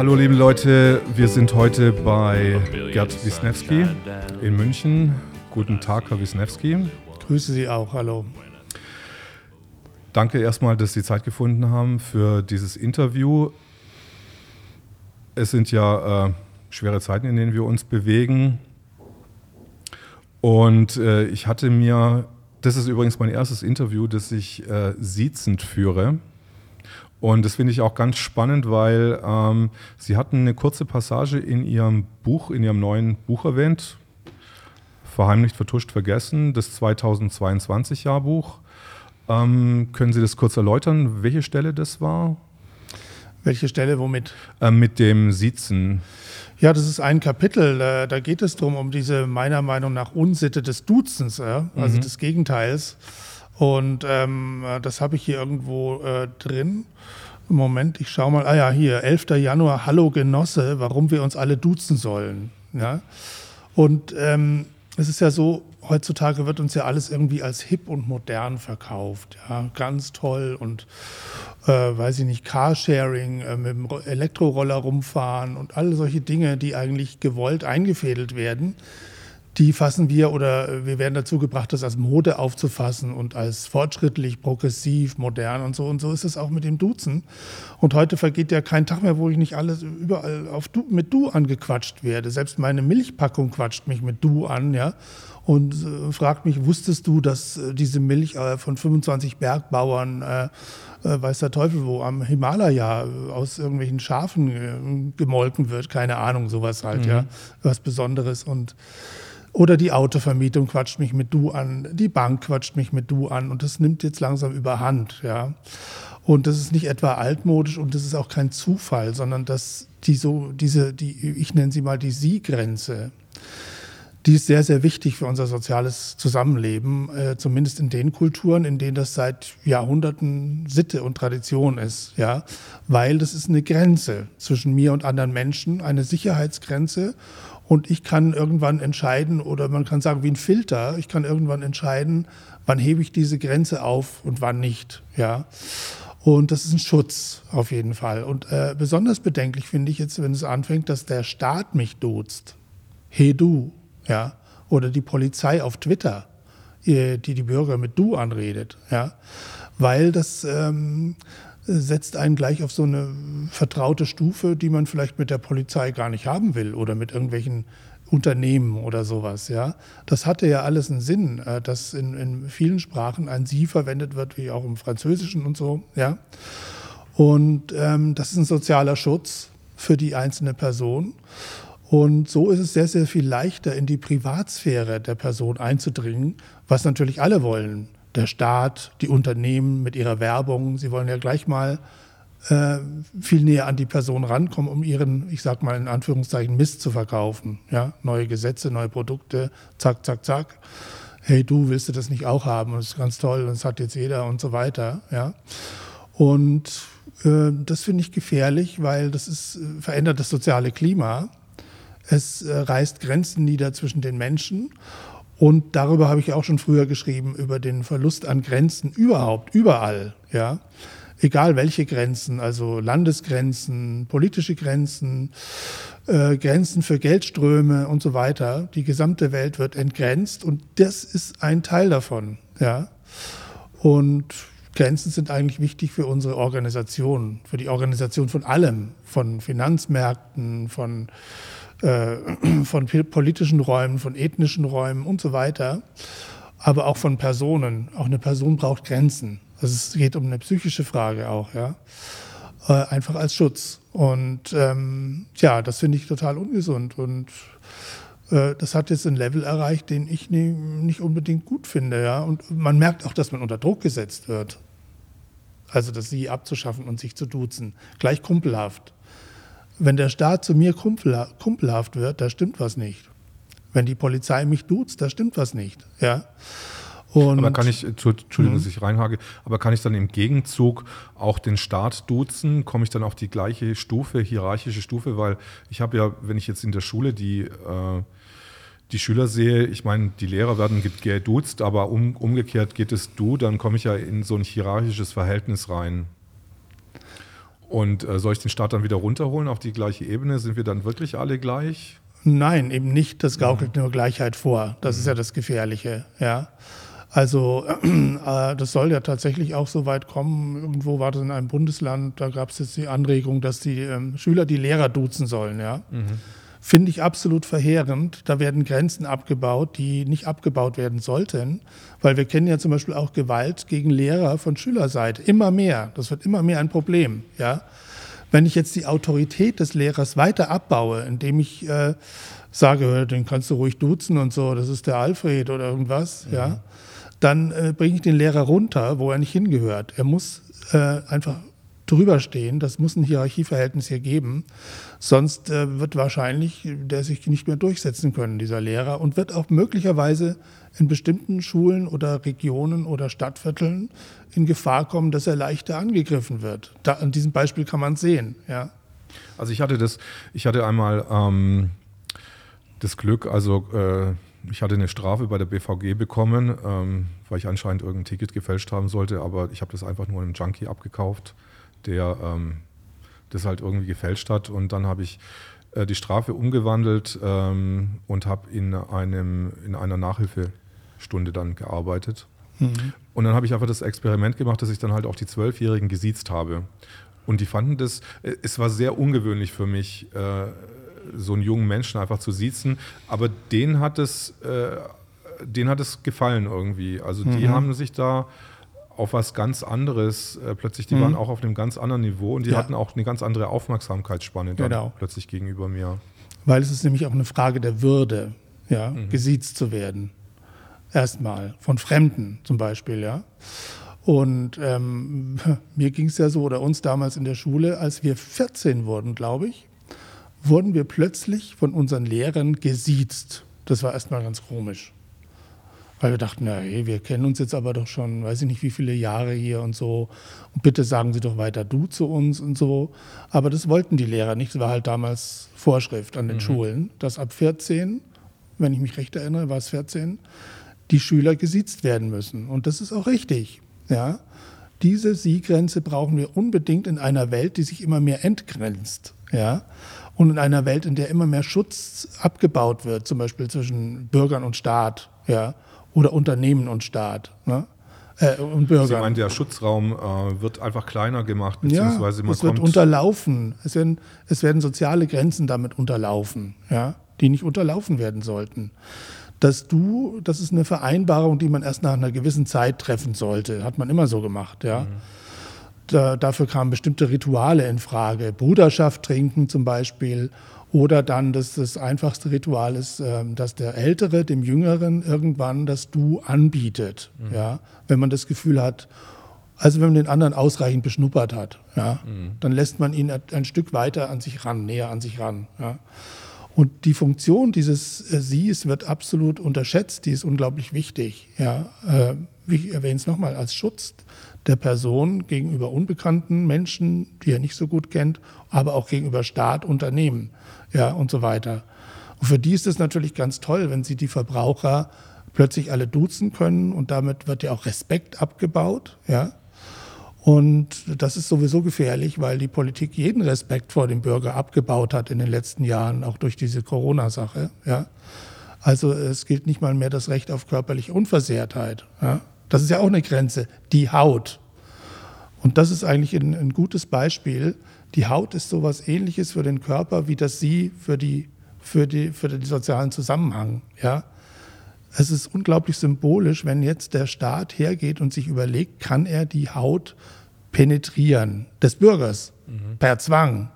Hallo liebe Leute, wir sind heute bei Gerd Wisniewski in München. Guten Tag, Herr Wisniewski. Grüße Sie auch, hallo. Danke erstmal, dass Sie Zeit gefunden haben für dieses Interview. Es sind ja äh, schwere Zeiten, in denen wir uns bewegen. Und äh, ich hatte mir, das ist übrigens mein erstes Interview, das ich äh, siezend führe. Und das finde ich auch ganz spannend, weil ähm, Sie hatten eine kurze Passage in Ihrem Buch, in Ihrem neuen Buch erwähnt, Verheimlicht, Vertuscht, Vergessen, das 2022-Jahrbuch. Ähm, können Sie das kurz erläutern, welche Stelle das war? Welche Stelle, womit? Ähm, mit dem Siezen. Ja, das ist ein Kapitel. Da geht es darum, um diese meiner Meinung nach Unsitte des Duzens, also mhm. des Gegenteils. Und ähm, das habe ich hier irgendwo äh, drin. Moment, ich schaue mal. Ah ja, hier, 11. Januar, Hallo Genosse, warum wir uns alle duzen sollen. Ja? Und ähm, es ist ja so, heutzutage wird uns ja alles irgendwie als hip und modern verkauft. Ja? Ganz toll und, äh, weiß ich nicht, Carsharing, äh, mit dem Elektroroller rumfahren und alle solche Dinge, die eigentlich gewollt eingefädelt werden die fassen wir oder wir werden dazu gebracht, das als Mode aufzufassen und als fortschrittlich, progressiv, modern und so. Und so ist es auch mit dem Duzen. Und heute vergeht ja kein Tag mehr, wo ich nicht alles überall auf du, mit Du angequatscht werde. Selbst meine Milchpackung quatscht mich mit Du an, ja. Und äh, fragt mich, wusstest du, dass äh, diese Milch äh, von 25 Bergbauern, äh, äh, weiß der Teufel wo, am Himalaya äh, aus irgendwelchen Schafen gemolken wird? Keine Ahnung, sowas halt, mhm. ja. Was Besonderes. Und oder die Autovermietung quatscht mich mit Du an, die Bank quatscht mich mit Du an. Und das nimmt jetzt langsam überhand, ja. Und das ist nicht etwa altmodisch und das ist auch kein Zufall, sondern dass die so, diese, die, ich nenne sie mal die Sie-Grenze, die ist sehr, sehr wichtig für unser soziales Zusammenleben, äh, zumindest in den Kulturen, in denen das seit Jahrhunderten Sitte und Tradition ist, ja, weil das ist eine Grenze zwischen mir und anderen Menschen, eine Sicherheitsgrenze und ich kann irgendwann entscheiden, oder man kann sagen, wie ein Filter, ich kann irgendwann entscheiden, wann hebe ich diese Grenze auf und wann nicht. Ja. Und das ist ein Schutz auf jeden Fall. Und äh, besonders bedenklich finde ich jetzt, wenn es anfängt, dass der Staat mich duzt. Hey du, ja. Oder die Polizei auf Twitter, die die Bürger mit du anredet, ja. Weil das ähm, setzt einen gleich auf so eine vertraute Stufe, die man vielleicht mit der Polizei gar nicht haben will oder mit irgendwelchen Unternehmen oder sowas. Ja, das hatte ja alles einen Sinn, äh, dass in, in vielen Sprachen ein Sie verwendet wird, wie auch im Französischen und so. Ja, und ähm, das ist ein sozialer Schutz für die einzelne Person. Und so ist es sehr, sehr viel leichter, in die Privatsphäre der Person einzudringen, was natürlich alle wollen der Staat, die Unternehmen mit ihrer Werbung. Sie wollen ja gleich mal äh, viel näher an die Person rankommen, um ihren, ich sag mal in Anführungszeichen, Mist zu verkaufen. Ja? Neue Gesetze, neue Produkte, zack, zack, zack. Hey, du willst du das nicht auch haben? das ist ganz toll, das hat jetzt jeder und so weiter. Ja? Und äh, das finde ich gefährlich, weil das ist, äh, verändert das soziale Klima. Es äh, reißt Grenzen nieder zwischen den Menschen und darüber habe ich auch schon früher geschrieben, über den Verlust an Grenzen überhaupt, überall, ja. Egal welche Grenzen, also Landesgrenzen, politische Grenzen, äh, Grenzen für Geldströme und so weiter. Die gesamte Welt wird entgrenzt und das ist ein Teil davon, ja. Und Grenzen sind eigentlich wichtig für unsere Organisation, für die Organisation von allem, von Finanzmärkten, von äh, von politischen Räumen, von ethnischen Räumen und so weiter, aber auch von Personen. Auch eine Person braucht Grenzen. Also es geht um eine psychische Frage auch, ja. Äh, einfach als Schutz. Und ähm, ja, das finde ich total ungesund. Und äh, das hat jetzt ein Level erreicht, den ich nicht unbedingt gut finde, ja. Und man merkt auch, dass man unter Druck gesetzt wird. Also das Sie abzuschaffen und sich zu duzen. Gleich kumpelhaft. Wenn der Staat zu mir kumpelhaft wird, da stimmt was nicht. Wenn die Polizei mich duzt, da stimmt was nicht. Ja. Und aber kann ich, Entschuldigung, dass mhm. ich reinhage, aber kann ich dann im Gegenzug auch den Staat duzen? Komme ich dann auf die gleiche Stufe, hierarchische Stufe? Weil ich habe ja, wenn ich jetzt in der Schule die, äh, die Schüler sehe, ich meine, die Lehrer werden geduzt, aber um, umgekehrt geht es du, dann komme ich ja in so ein hierarchisches Verhältnis rein. Und äh, soll ich den Staat dann wieder runterholen auf die gleiche Ebene? Sind wir dann wirklich alle gleich? Nein, eben nicht. Das gaukelt mhm. nur Gleichheit vor. Das mhm. ist ja das Gefährliche. Ja. Also äh, das soll ja tatsächlich auch so weit kommen. Irgendwo war das in einem Bundesland, da gab es jetzt die Anregung, dass die ähm, Schüler die Lehrer duzen sollen. Ja. Mhm. Finde ich absolut verheerend. Da werden Grenzen abgebaut, die nicht abgebaut werden sollten, weil wir kennen ja zum Beispiel auch Gewalt gegen Lehrer von Schülerseite. Immer mehr. Das wird immer mehr ein Problem. Ja. Wenn ich jetzt die Autorität des Lehrers weiter abbaue, indem ich äh, sage, den kannst du ruhig duzen und so, das ist der Alfred oder irgendwas, mhm. ja, dann äh, bringe ich den Lehrer runter, wo er nicht hingehört. Er muss äh, einfach drüber stehen. Das muss ein Hierarchieverhältnis hier geben. Sonst äh, wird wahrscheinlich der sich nicht mehr durchsetzen können, dieser Lehrer, und wird auch möglicherweise in bestimmten Schulen oder Regionen oder Stadtvierteln in Gefahr kommen, dass er leichter angegriffen wird. Da, an diesem Beispiel kann man sehen. Ja. Also ich hatte das, ich hatte einmal ähm, das Glück, also äh, ich hatte eine Strafe bei der BVG bekommen, ähm, weil ich anscheinend irgendein Ticket gefälscht haben sollte, aber ich habe das einfach nur einem Junkie abgekauft, der ähm, das halt irgendwie gefälscht hat. Und dann habe ich äh, die Strafe umgewandelt ähm, und habe in, in einer Nachhilfestunde dann gearbeitet. Mhm. Und dann habe ich einfach das Experiment gemacht, dass ich dann halt auch die Zwölfjährigen gesiezt habe. Und die fanden das, äh, es war sehr ungewöhnlich für mich, äh, so einen jungen Menschen einfach zu siezen. Aber denen hat es, äh, denen hat es gefallen irgendwie. Also die mhm. haben sich da auf was ganz anderes, äh, plötzlich, die mhm. waren auch auf einem ganz anderen Niveau und die ja. hatten auch eine ganz andere Aufmerksamkeitsspanne dann genau. plötzlich gegenüber mir. Weil es ist nämlich auch eine Frage der Würde, ja, mhm. gesiezt zu werden. Erstmal, von Fremden zum Beispiel, ja. Und ähm, mir ging es ja so, oder uns damals in der Schule, als wir 14 wurden, glaube ich, wurden wir plötzlich von unseren Lehrern gesiezt. Das war erstmal ganz komisch. Weil wir dachten, na, hey, wir kennen uns jetzt aber doch schon, weiß ich nicht, wie viele Jahre hier und so. Und bitte sagen Sie doch weiter du zu uns und so. Aber das wollten die Lehrer nicht. Das war halt damals Vorschrift an den mhm. Schulen, dass ab 14, wenn ich mich recht erinnere, war es 14, die Schüler gesiezt werden müssen. Und das ist auch richtig. Ja. Diese Sie-Grenze brauchen wir unbedingt in einer Welt, die sich immer mehr entgrenzt. Ja und in einer Welt, in der immer mehr Schutz abgebaut wird, zum Beispiel zwischen Bürgern und Staat, ja, oder Unternehmen und Staat. Ne? Äh, und Bürgern. Sie meinen, der Schutzraum äh, wird einfach kleiner gemacht, beziehungsweise ja, man es wird unterlaufen. Es werden, es werden soziale Grenzen damit unterlaufen, ja, die nicht unterlaufen werden sollten. Dass du, das ist eine Vereinbarung, die man erst nach einer gewissen Zeit treffen sollte, hat man immer so gemacht, ja. Mhm da, dafür kamen bestimmte Rituale in Frage. Bruderschaft trinken zum Beispiel. Oder dann, dass das einfachste Ritual ist, ähm, dass der Ältere dem Jüngeren irgendwann das Du anbietet. Mhm. Ja? Wenn man das Gefühl hat, also wenn man den anderen ausreichend beschnuppert hat, ja, mhm. dann lässt man ihn ein Stück weiter an sich ran, näher an sich ran. Ja. Und die Funktion dieses äh, Sies wird absolut unterschätzt, die ist unglaublich wichtig. Ja. Äh, ich erwähne es nochmal, als Schutz der Person gegenüber unbekannten Menschen, die er nicht so gut kennt, aber auch gegenüber Staat, Unternehmen ja, und so weiter. Und für die ist es natürlich ganz toll, wenn sie die Verbraucher plötzlich alle duzen können und damit wird ja auch Respekt abgebaut. Ja. Und das ist sowieso gefährlich, weil die Politik jeden Respekt vor dem Bürger abgebaut hat in den letzten Jahren, auch durch diese Corona-Sache. Ja. Also es gilt nicht mal mehr das Recht auf körperliche Unversehrtheit. Ja. Das ist ja auch eine Grenze, die Haut. Und das ist eigentlich ein, ein gutes Beispiel. Die Haut ist so etwas Ähnliches für den Körper wie das Sie für, die, für, die, für den sozialen Zusammenhang. Ja? Es ist unglaublich symbolisch, wenn jetzt der Staat hergeht und sich überlegt, kann er die Haut penetrieren des Bürgers mhm. per Zwang,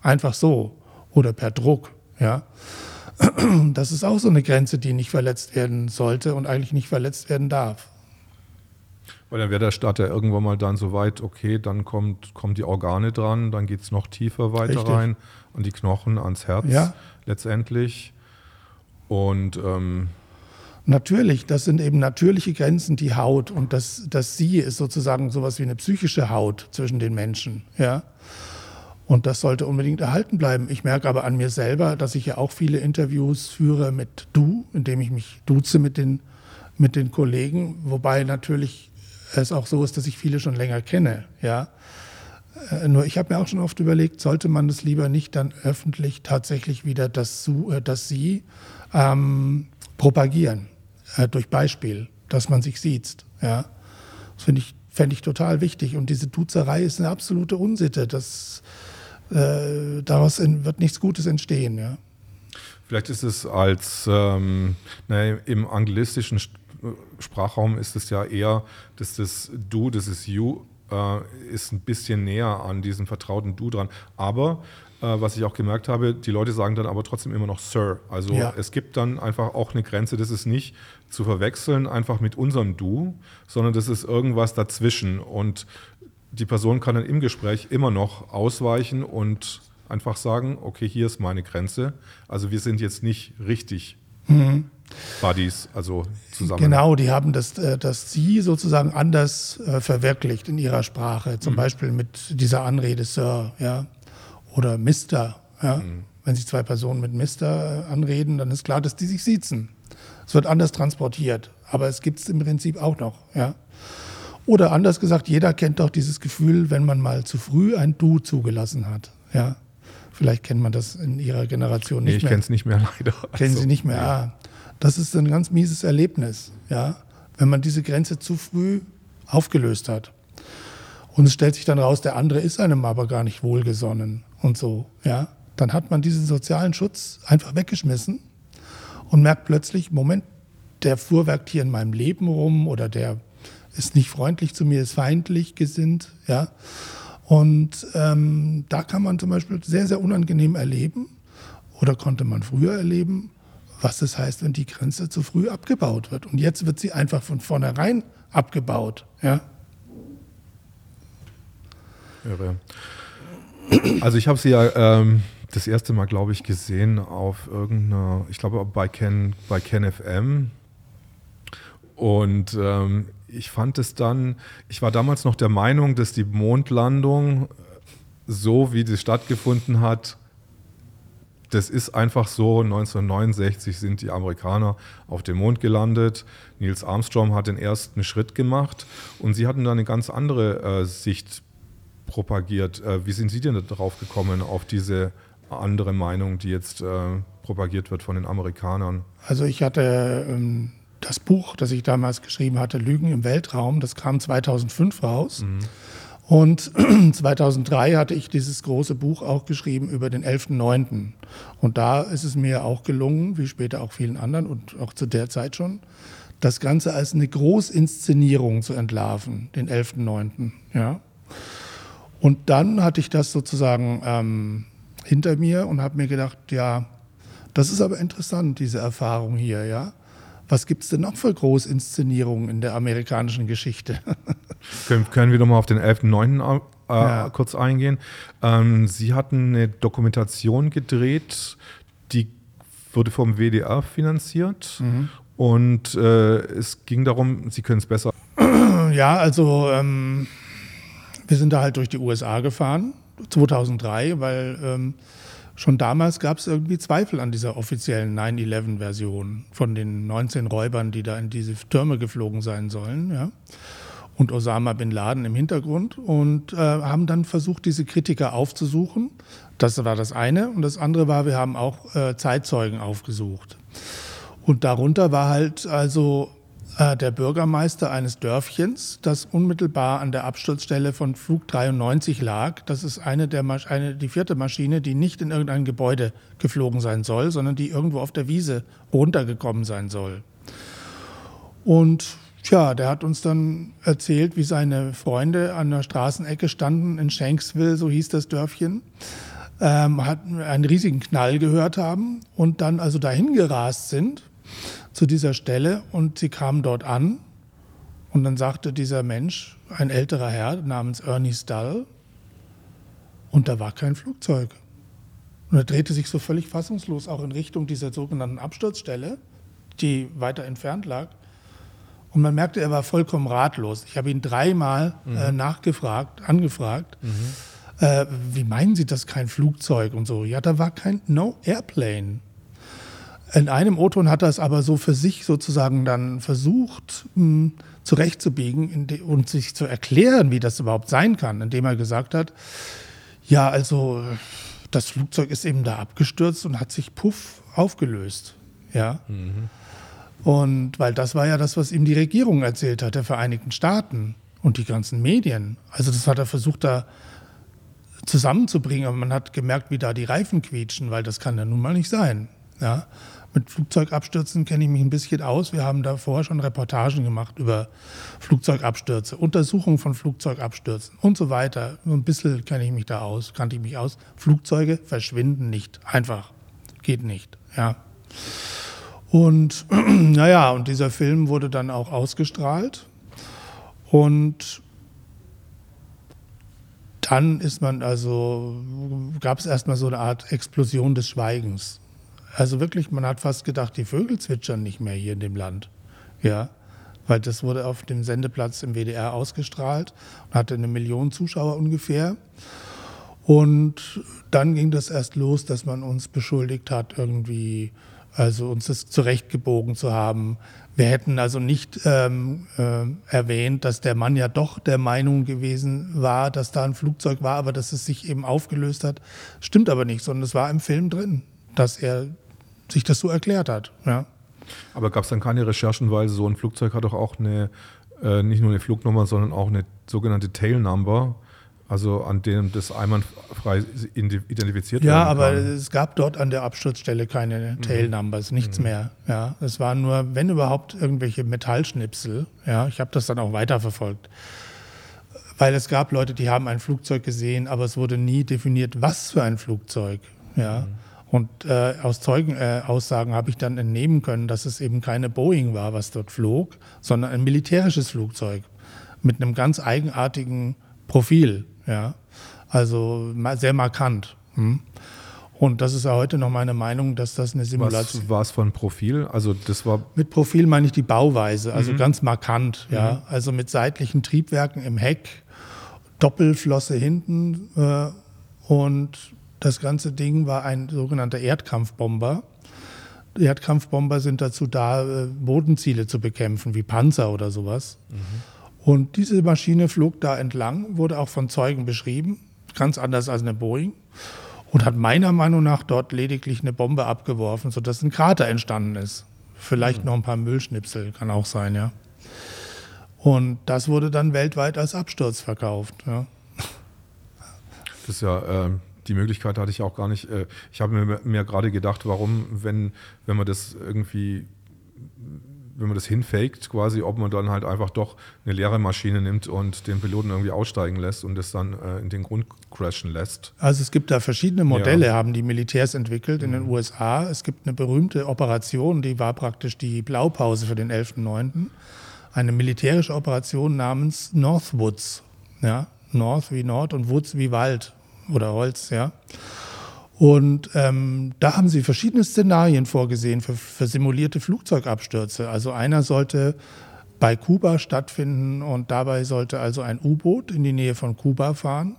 einfach so oder per Druck. Ja? Das ist auch so eine Grenze, die nicht verletzt werden sollte und eigentlich nicht verletzt werden darf. Weil dann wäre der Staat ja irgendwann mal dann so weit, okay, dann kommt, kommen die Organe dran, dann geht es noch tiefer weiter Richtig. rein an die Knochen, ans Herz ja. letztendlich. Und ähm Natürlich, das sind eben natürliche Grenzen, die Haut. Und das, das Sie ist sozusagen sowas wie eine psychische Haut zwischen den Menschen. Ja? Und das sollte unbedingt erhalten bleiben. Ich merke aber an mir selber, dass ich ja auch viele Interviews führe mit Du, indem ich mich duze mit den, mit den Kollegen, wobei natürlich es auch so ist, dass ich viele schon länger kenne. Ja? Äh, nur ich habe mir auch schon oft überlegt, sollte man das lieber nicht dann öffentlich tatsächlich wieder das, äh, das Sie ähm, propagieren, äh, durch Beispiel, dass man sich sieht. Ja? Das finde ich, fände ich total wichtig. Und diese Duzerei ist eine absolute Unsitte. Das, äh, daraus in, wird nichts Gutes entstehen. Ja? Vielleicht ist es als ähm, naja, im anglistischen Sprachraum ist es ja eher, dass das Du, das ist You, äh, ist ein bisschen näher an diesem vertrauten Du dran. Aber äh, was ich auch gemerkt habe, die Leute sagen dann aber trotzdem immer noch Sir. Also ja. es gibt dann einfach auch eine Grenze, das ist nicht zu verwechseln einfach mit unserem Du, sondern das ist irgendwas dazwischen. Und die Person kann dann im Gespräch immer noch ausweichen und einfach sagen, okay, hier ist meine Grenze. Also wir sind jetzt nicht richtig mhm. Buddies, also zusammen. Genau, die haben das, äh, das Sie sozusagen anders äh, verwirklicht in ihrer Sprache, zum mhm. Beispiel mit dieser Anrede Sir, ja, oder Mister, ja. Mhm. Wenn sich zwei Personen mit Mister äh, anreden, dann ist klar, dass die sich siezen. Es wird anders transportiert, aber es gibt es im Prinzip auch noch, ja. Oder anders gesagt, jeder kennt doch dieses Gefühl, wenn man mal zu früh ein Du zugelassen hat, ja. Vielleicht kennt man das in Ihrer Generation nicht nee, ich mehr. Ich kenne es nicht mehr leider. Kennen also, Sie nicht mehr? Ja. Ah, das ist ein ganz mieses Erlebnis, ja, wenn man diese Grenze zu früh aufgelöst hat. Und es stellt sich dann raus, der andere ist einem aber gar nicht wohlgesonnen und so, ja. Dann hat man diesen sozialen Schutz einfach weggeschmissen und merkt plötzlich, Moment, der fuhrwerkt hier in meinem Leben rum oder der ist nicht freundlich zu mir, ist feindlich gesinnt, ja. Und ähm, da kann man zum Beispiel sehr, sehr unangenehm erleben oder konnte man früher erleben, was das heißt, wenn die Grenze zu früh abgebaut wird. Und jetzt wird sie einfach von vornherein abgebaut. Ja? Irre. Also ich habe sie ja ähm, das erste Mal, glaube ich, gesehen auf irgendeiner, ich glaube bei Ken, bei Ken FM. Und ähm, ich fand es dann, ich war damals noch der Meinung, dass die Mondlandung, so wie sie stattgefunden hat, das ist einfach so, 1969 sind die Amerikaner auf dem Mond gelandet. Niels Armstrong hat den ersten Schritt gemacht und sie hatten da eine ganz andere äh, Sicht propagiert. Äh, wie sind Sie denn darauf gekommen, auf diese andere Meinung, die jetzt äh, propagiert wird von den Amerikanern? Also ich hatte ähm, das Buch, das ich damals geschrieben hatte, Lügen im Weltraum, das kam 2005 raus. Mhm. Und 2003 hatte ich dieses große Buch auch geschrieben über den 11.9. Und da ist es mir auch gelungen, wie später auch vielen anderen und auch zu der Zeit schon, das Ganze als eine Großinszenierung zu entlarven, den 11.9. Ja. Und dann hatte ich das sozusagen ähm, hinter mir und habe mir gedacht, ja, das ist aber interessant, diese Erfahrung hier, ja. Was gibt es denn noch für Großinszenierungen in der amerikanischen Geschichte? können, können wir nochmal auf den 11.9. Äh, ja. kurz eingehen? Ähm, Sie hatten eine Dokumentation gedreht, die wurde vom WDR finanziert. Mhm. Und äh, es ging darum, Sie können es besser. Ja, also ähm, wir sind da halt durch die USA gefahren, 2003, weil ähm, Schon damals gab es irgendwie Zweifel an dieser offiziellen 9-11-Version von den 19 Räubern, die da in diese Türme geflogen sein sollen. Ja? Und Osama bin Laden im Hintergrund und äh, haben dann versucht, diese Kritiker aufzusuchen. Das war das eine. Und das andere war, wir haben auch äh, Zeitzeugen aufgesucht. Und darunter war halt also äh, der Bürgermeister eines Dörfchens, das unmittelbar an der Absturzstelle von Flug 93 lag. Das ist eine der Masch eine, die vierte Maschine, die nicht in irgendein Gebäude geflogen sein soll, sondern die irgendwo auf der Wiese runtergekommen sein soll. Und Tja, der hat uns dann erzählt, wie seine Freunde an der Straßenecke standen in Shanksville, so hieß das Dörfchen, ähm, hat einen riesigen Knall gehört haben und dann also dahin gerast sind zu dieser Stelle und sie kamen dort an und dann sagte dieser Mensch, ein älterer Herr namens Ernie Stull, und da war kein Flugzeug. Und er drehte sich so völlig fassungslos auch in Richtung dieser sogenannten Absturzstelle, die weiter entfernt lag. Und man merkte, er war vollkommen ratlos. Ich habe ihn dreimal äh, mhm. äh, nachgefragt, angefragt. Mhm. Äh, wie meinen Sie das kein Flugzeug und so? Ja, da war kein No Airplane. In einem O-Ton hat er es aber so für sich sozusagen dann versucht, mh, hm, zurechtzubiegen und sich zu erklären, wie das überhaupt sein kann, indem er gesagt hat, ja, also das Flugzeug ist eben da abgestürzt und hat sich puff aufgelöst. Ja. Mhm. Und weil das war ja das, was ihm die Regierung erzählt hat, der Vereinigten Staaten und die ganzen Medien. Also das hat er versucht da zusammenzubringen, aber man hat gemerkt, wie da die Reifen quietschen, weil das kann ja nun mal nicht sein. Ja. Mit Flugzeugabstürzen kenne ich mich ein bisschen aus. Wir haben davor schon Reportagen gemacht über Flugzeugabstürze, Untersuchungen von Flugzeugabstürzen und so weiter. Ein bisschen kenne ich mich da aus, kannte ich mich aus. Flugzeuge verschwinden nicht. Einfach. Geht nicht. Ja. Und naja, und dieser Film wurde dann auch ausgestrahlt. Und dann ist man also, gab es erstmal so eine Art Explosion des Schweigens. Also wirklich, man hat fast gedacht, die Vögel zwitschern nicht mehr hier in dem Land. Ja, weil das wurde auf dem Sendeplatz im WDR ausgestrahlt und hatte eine Million Zuschauer ungefähr. Und dann ging das erst los, dass man uns beschuldigt hat, irgendwie, also uns das zurechtgebogen zu haben. Wir hätten also nicht ähm, äh, erwähnt, dass der Mann ja doch der Meinung gewesen war, dass da ein Flugzeug war, aber dass es sich eben aufgelöst hat. Stimmt aber nicht, sondern es war im Film drin, dass er sich das so erklärt hat. Ja. Aber gab es dann keine Recherchen, weil so ein Flugzeug hat doch auch eine, äh, nicht nur eine Flugnummer, sondern auch eine sogenannte Tail Number, also an dem das einwandfrei identifiziert kann. Ja, aber es gab dort an der Absturzstelle keine mhm. Tail Numbers, nichts mhm. mehr. Ja, es waren nur, wenn überhaupt, irgendwelche Metallschnipsel. Ja, ich habe das dann auch weiterverfolgt. Weil es gab Leute, die haben ein Flugzeug gesehen, aber es wurde nie definiert, was für ein Flugzeug. Ja. Mhm. Und äh, aus Zeugenaussagen äh, habe ich dann entnehmen können, dass es eben keine Boeing war, was dort flog, sondern ein militärisches Flugzeug mit einem ganz eigenartigen Profil. Ja? Also sehr markant. Hm? Und das ist ja heute noch meine Meinung, dass das eine Simulation Was war es von Profil? Also das war mit Profil meine ich die Bauweise, also mhm. ganz markant. Ja? Mhm. Also mit seitlichen Triebwerken im Heck, Doppelflosse hinten äh, und das ganze Ding war ein sogenannter Erdkampfbomber. Erdkampfbomber sind dazu da, äh, Bodenziele zu bekämpfen, wie Panzer oder sowas. Mhm. Und diese Maschine flog da entlang, wurde auch von Zeugen beschrieben, ganz anders als eine Boeing, und hat meiner Meinung nach dort lediglich eine Bombe abgeworfen, sodass ein Krater entstanden ist. Vielleicht mhm. noch ein paar Müllschnipsel, kann auch sein, ja. Und das wurde dann weltweit als Absturz verkauft. Ja. Das ist ja ähm, die Möglichkeit hatte ich auch gar nicht. Äh, ich habe mir, mir gerade gedacht, warum, wenn, wenn man das irgendwie wenn man das hinfaked, quasi, ob man dann halt einfach doch eine leere Maschine nimmt und den Piloten irgendwie aussteigen lässt und es dann äh, in den Grund crashen lässt. Also es gibt da verschiedene Modelle, ja. haben die Militärs entwickelt in mhm. den USA. Es gibt eine berühmte Operation, die war praktisch die Blaupause für den 11.9. Eine militärische Operation namens Northwoods. Ja, North wie Nord und Woods wie Wald oder Holz, ja. Und ähm, da haben sie verschiedene Szenarien vorgesehen für, für simulierte Flugzeugabstürze. Also einer sollte bei Kuba stattfinden und dabei sollte also ein U-Boot in die Nähe von Kuba fahren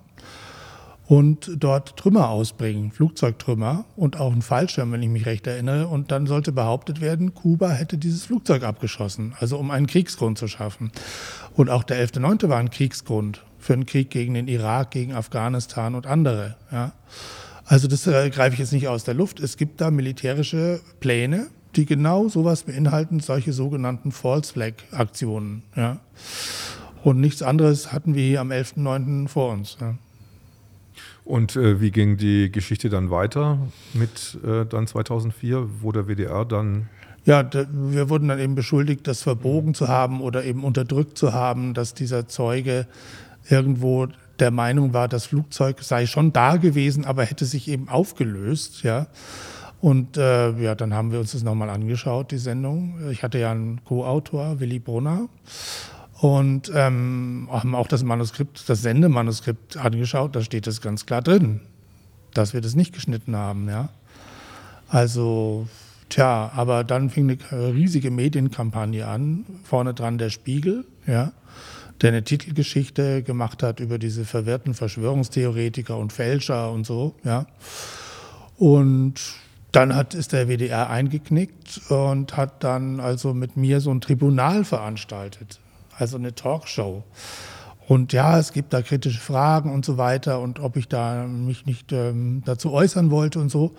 und dort Trümmer ausbringen, Flugzeugtrümmer und auch ein Fallschirm, wenn ich mich recht erinnere. Und dann sollte behauptet werden, Kuba hätte dieses Flugzeug abgeschossen, also um einen Kriegsgrund zu schaffen. Und auch der 11.9. war ein Kriegsgrund für einen Krieg gegen den Irak, gegen Afghanistan und andere. Ja. Also das äh, greife ich jetzt nicht aus der Luft. Es gibt da militärische Pläne, die genau sowas beinhalten, solche sogenannten False Flag Aktionen. Ja. Und nichts anderes hatten wir hier am 11.9. vor uns. Ja. Und äh, wie ging die Geschichte dann weiter mit äh, dann 2004, wo der WDR dann ja, wir wurden dann eben beschuldigt, das verbogen zu haben oder eben unterdrückt zu haben, dass dieser Zeuge irgendwo der Meinung war, das Flugzeug sei schon da gewesen, aber hätte sich eben aufgelöst, ja. Und äh, ja, dann haben wir uns das nochmal angeschaut, die Sendung. Ich hatte ja einen Co-Autor, Willy Brunner, und ähm, haben auch das Manuskript, das Sendemanuskript angeschaut. Da steht es ganz klar drin, dass wir das nicht geschnitten haben, ja. Also, tja, aber dann fing eine riesige Medienkampagne an. Vorne dran der Spiegel, ja der eine Titelgeschichte gemacht hat über diese verwirrten Verschwörungstheoretiker und Fälscher und so, ja. Und dann hat, ist der WDR eingeknickt und hat dann also mit mir so ein Tribunal veranstaltet, also eine Talkshow. Und ja, es gibt da kritische Fragen und so weiter und ob ich da mich nicht ähm, dazu äußern wollte und so.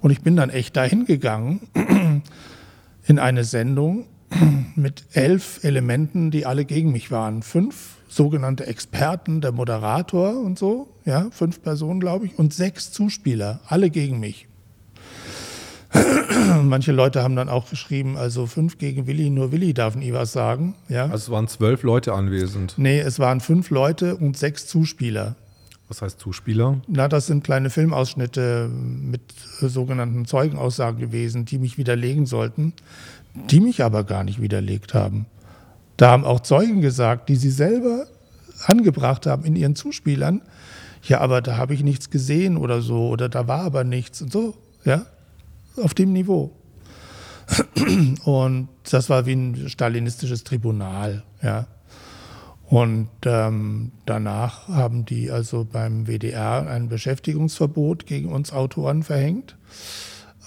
Und ich bin dann echt dahin gegangen in eine Sendung mit elf Elementen, die alle gegen mich waren. Fünf sogenannte Experten, der Moderator und so, ja, fünf Personen, glaube ich, und sechs Zuspieler, alle gegen mich. Manche Leute haben dann auch geschrieben, also fünf gegen Willi, nur Willi darf nie was sagen. Ja. Also es waren zwölf Leute anwesend. Nee, es waren fünf Leute und sechs Zuspieler. Was heißt Zuspieler? Na, das sind kleine Filmausschnitte mit sogenannten Zeugenaussagen gewesen, die mich widerlegen sollten, die mich aber gar nicht widerlegt haben. Da haben auch Zeugen gesagt, die sie selber angebracht haben in ihren Zuspielern, ja, aber da habe ich nichts gesehen oder so, oder da war aber nichts und so, ja auf dem Niveau. Und das war wie ein stalinistisches Tribunal, ja. Und ähm, danach haben die also beim WDR ein Beschäftigungsverbot gegen uns Autoren verhängt.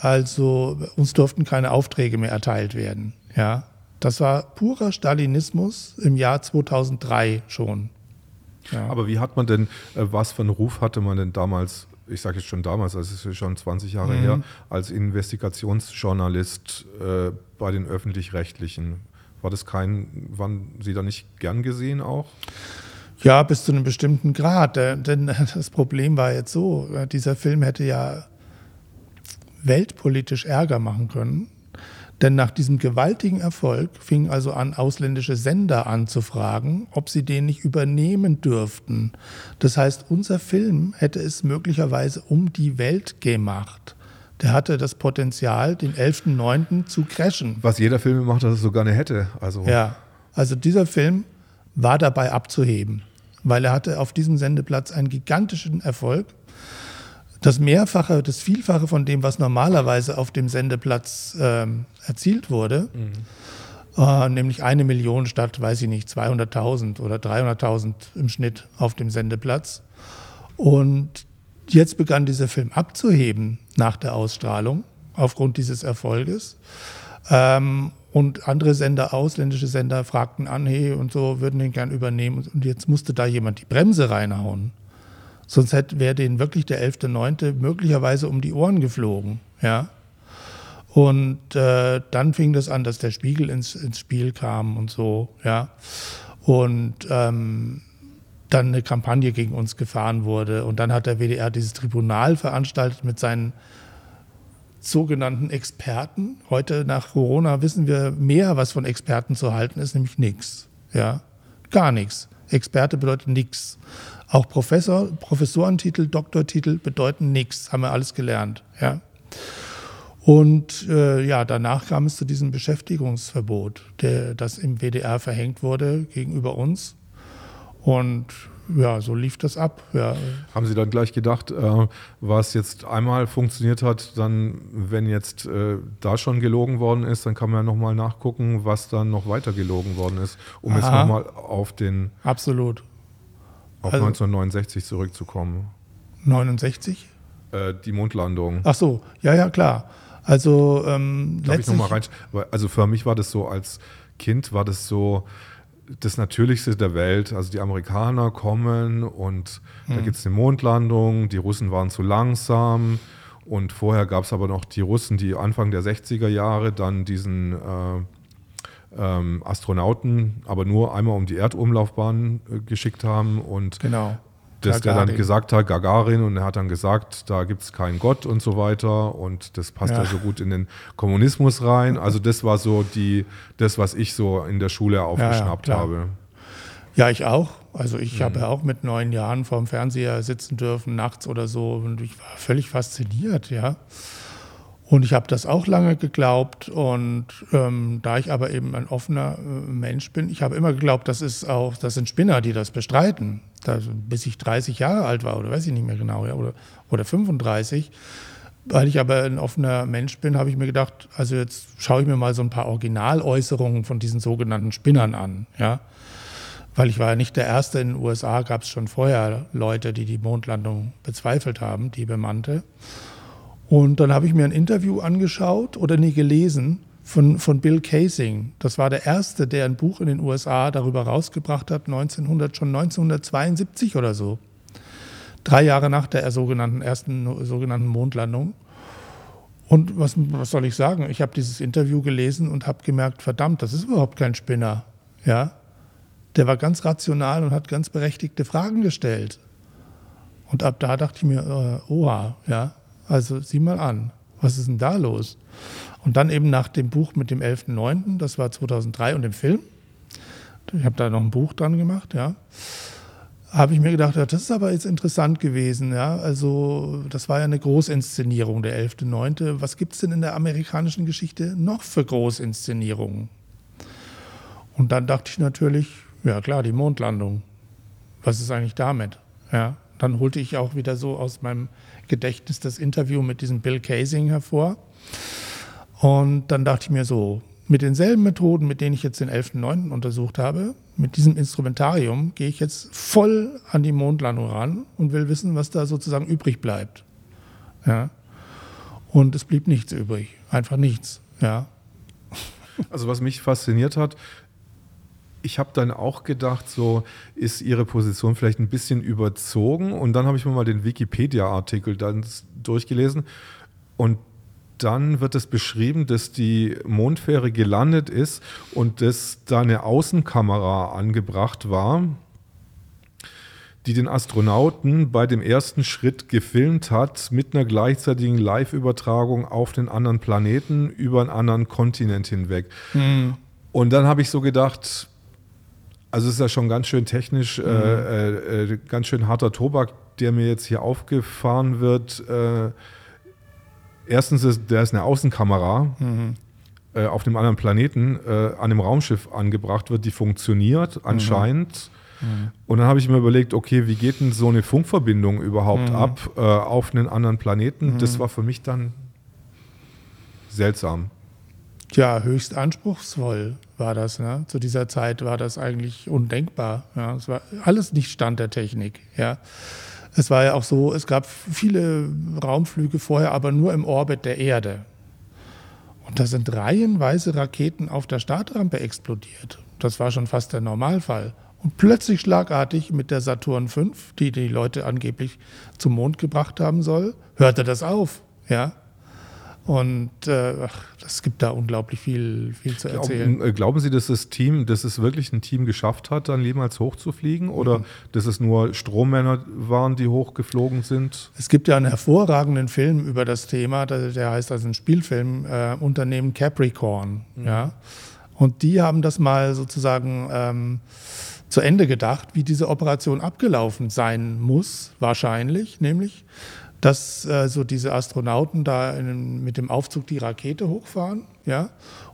Also uns durften keine Aufträge mehr erteilt werden. Ja, das war purer Stalinismus im Jahr 2003 schon. Ja. Aber wie hat man denn, äh, was für einen Ruf hatte man denn damals ich sage jetzt schon damals, also es ist schon 20 Jahre mhm. her, als Investigationsjournalist äh, bei den öffentlich-rechtlichen. War das kein, waren Sie da nicht gern gesehen auch? Ja, bis zu einem bestimmten Grad. Denn das Problem war jetzt so, äh, dieser Film hätte ja weltpolitisch Ärger machen können. Denn nach diesem gewaltigen Erfolg fingen also an, ausländische Sender anzufragen, ob sie den nicht übernehmen dürften. Das heißt, unser Film hätte es möglicherweise um die Welt gemacht. Der hatte das Potenzial, den 11.09. zu crashen. Was jeder Filmemacher so gerne hätte. Also. Ja, also dieser Film war dabei abzuheben, weil er hatte auf diesem Sendeplatz einen gigantischen Erfolk das Mehrfache, das Vielfache von dem, was normalerweise auf dem Sendeplatz ähm, erzielt wurde, mhm. äh, nämlich eine Million statt, weiß ich nicht, 200.000 oder 300.000 im Schnitt auf dem Sendeplatz. Und jetzt begann dieser Film abzuheben nach der Ausstrahlung aufgrund dieses Erfolges. Ähm, und andere Sender, ausländische Sender, fragten an, hey und so, würden den gern übernehmen. Und jetzt musste da jemand die Bremse reinhauen. Sonst wäre denen wirklich der 11.9. möglicherweise um die Ohren geflogen. Ja? Und äh, dann fing das an, dass der Spiegel ins, ins Spiel kam und so. Ja? Und ähm, dann eine Kampagne gegen uns gefahren wurde. Und dann hat der WDR dieses Tribunal veranstaltet mit seinen sogenannten Experten. Heute nach Corona wissen wir mehr, was von Experten zu halten ist, nämlich nichts. Ja? Gar nichts. Experte bedeutet nichts. Auch Professor, Professorentitel, Doktortitel bedeuten nichts, haben wir alles gelernt. Ja. Und äh, ja, danach kam es zu diesem Beschäftigungsverbot, der, das im WDR verhängt wurde gegenüber uns. Und ja, so lief das ab. Ja. Haben Sie dann gleich gedacht, äh, was jetzt einmal funktioniert hat, dann, wenn jetzt äh, da schon gelogen worden ist, dann kann man ja nochmal nachgucken, was dann noch weiter gelogen worden ist, um Aha. jetzt nochmal auf den. Absolut. Auf also, 1969 zurückzukommen. 69? Äh, die Mondlandung. Ach so, ja, ja, klar. Also, ähm, Darf ich nochmal rein? Also für mich war das so, als Kind war das so das Natürlichste der Welt. Also die Amerikaner kommen und hm. da gibt es eine Mondlandung, die Russen waren zu langsam. Und vorher gab es aber noch die Russen, die Anfang der 60er Jahre dann diesen äh, ähm, Astronauten aber nur einmal um die Erdumlaufbahn äh, geschickt haben und genau. dass der dann gesagt hat, Gagarin, und er hat dann gesagt, da gibt es keinen Gott und so weiter und das passt ja. ja. so gut in den Kommunismus rein. Also das war so die, das, was ich so in der Schule aufgeschnappt ja, ja, habe. Ja, ich auch. Also ich mhm. habe ja auch mit neun Jahren vorm Fernseher sitzen dürfen, nachts oder so, und ich war völlig fasziniert, ja. Und ich habe das auch lange geglaubt. Und ähm, da ich aber eben ein offener äh, Mensch bin, ich habe immer geglaubt, das ist auch, das sind Spinner, die das bestreiten. Das, bis ich 30 Jahre alt war oder weiß ich nicht mehr genau, ja, oder, oder 35. Weil ich aber ein offener Mensch bin, habe ich mir gedacht, also jetzt schaue ich mir mal so ein paar Originaläußerungen von diesen sogenannten Spinnern an. Ja? Weil ich war ja nicht der Erste. In den USA gab es schon vorher Leute, die die Mondlandung bezweifelt haben, die bemannte. Und dann habe ich mir ein Interview angeschaut oder nie gelesen von, von Bill Casing. Das war der erste, der ein Buch in den USA darüber rausgebracht hat, 1900, schon 1972 oder so. Drei Jahre nach der sogenannten, ersten sogenannten Mondlandung. Und was, was soll ich sagen? Ich habe dieses Interview gelesen und habe gemerkt, verdammt, das ist überhaupt kein Spinner. Ja? Der war ganz rational und hat ganz berechtigte Fragen gestellt. Und ab da dachte ich mir, äh, oha, ja, also sieh mal an, was ist denn da los? Und dann eben nach dem Buch mit dem 11.9., das war 2003 und dem Film, ich habe da noch ein Buch dran gemacht, ja, habe ich mir gedacht, ja, das ist aber jetzt interessant gewesen, ja, also das war ja eine Großinszenierung, der 11.9., was gibt es denn in der amerikanischen Geschichte noch für Großinszenierungen? Und dann dachte ich natürlich, ja klar, die Mondlandung, was ist eigentlich damit, ja, dann holte ich auch wieder so aus meinem Gedächtnis das Interview mit diesem Bill Casing hervor. Und dann dachte ich mir so, mit denselben Methoden, mit denen ich jetzt den 11.9. untersucht habe, mit diesem Instrumentarium gehe ich jetzt voll an die Mondlandung ran und will wissen, was da sozusagen übrig bleibt. Ja. Und es blieb nichts übrig, einfach nichts. Ja. Also was mich fasziniert hat, ich habe dann auch gedacht, so ist ihre Position vielleicht ein bisschen überzogen. Und dann habe ich mir mal den Wikipedia-Artikel dann durchgelesen. Und dann wird es beschrieben, dass die Mondfähre gelandet ist und dass da eine Außenkamera angebracht war, die den Astronauten bei dem ersten Schritt gefilmt hat mit einer gleichzeitigen Live-Übertragung auf den anderen Planeten über einen anderen Kontinent hinweg. Mhm. Und dann habe ich so gedacht, also es ist ja schon ganz schön technisch, mhm. äh, äh, ganz schön harter Tobak, der mir jetzt hier aufgefahren wird. Äh, erstens ist, da ist eine Außenkamera mhm. äh, auf dem anderen Planeten äh, an dem Raumschiff angebracht wird, die funktioniert anscheinend. Mhm. Und dann habe ich mir überlegt, okay, wie geht denn so eine Funkverbindung überhaupt mhm. ab äh, auf einen anderen Planeten? Das mhm. war für mich dann seltsam. Ja, höchst anspruchsvoll war das. Ne? Zu dieser Zeit war das eigentlich undenkbar. Ja? Es war alles nicht Stand der Technik. Ja? Es war ja auch so, es gab viele Raumflüge vorher, aber nur im Orbit der Erde. Und da sind reihenweise Raketen auf der Startrampe explodiert. Das war schon fast der Normalfall. Und plötzlich schlagartig mit der Saturn V, die die Leute angeblich zum Mond gebracht haben soll, hörte das auf. Ja? Und äh, es gibt da unglaublich viel, viel zu erzählen. Glauben, äh, glauben, Sie, dass das Team, dass es wirklich ein Team geschafft hat, dann jemals hochzufliegen? Oder mhm. dass es nur Strommänner waren, die hochgeflogen sind? Es gibt ja einen hervorragenden Film über das Thema, der heißt also ein Spielfilm, äh, Unternehmen Capricorn. Mhm. Ja? Und die haben das mal sozusagen ähm, zu Ende gedacht, wie diese Operation abgelaufen sein muss, wahrscheinlich, nämlich dass äh, so diese Astronauten da in, mit dem Aufzug die Rakete hochfahren, ja,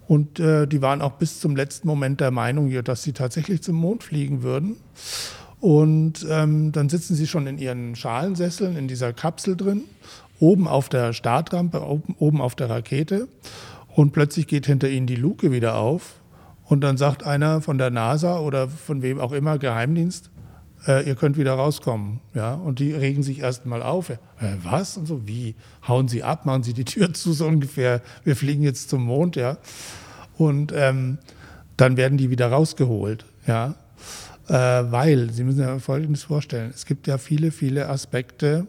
und äh, die waren auch bis zum letzten Moment der Meinung, dass sie tatsächlich zum Mond fliegen würden. Und ähm, dann sitzen sie schon in ihren Schalensesseln in dieser Kapsel drin, oben auf der Startrampe, oben, oben auf der Rakete. Und plötzlich geht hinter ihnen die Luke wieder auf. Und dann sagt einer von der NASA oder von wem auch immer, Geheimdienst, äh, ihr könnt wieder rauskommen. Ja? Und die regen sich erstmal auf. Äh, was? Und so, wie? Hauen Sie ab, machen Sie die Tür zu, so ungefähr. Wir fliegen jetzt zum Mond, ja. Und ähm, dann werden die wieder rausgeholt, ja. Äh, weil, Sie müssen sich Folgendes vorstellen, es gibt ja viele, viele Aspekte,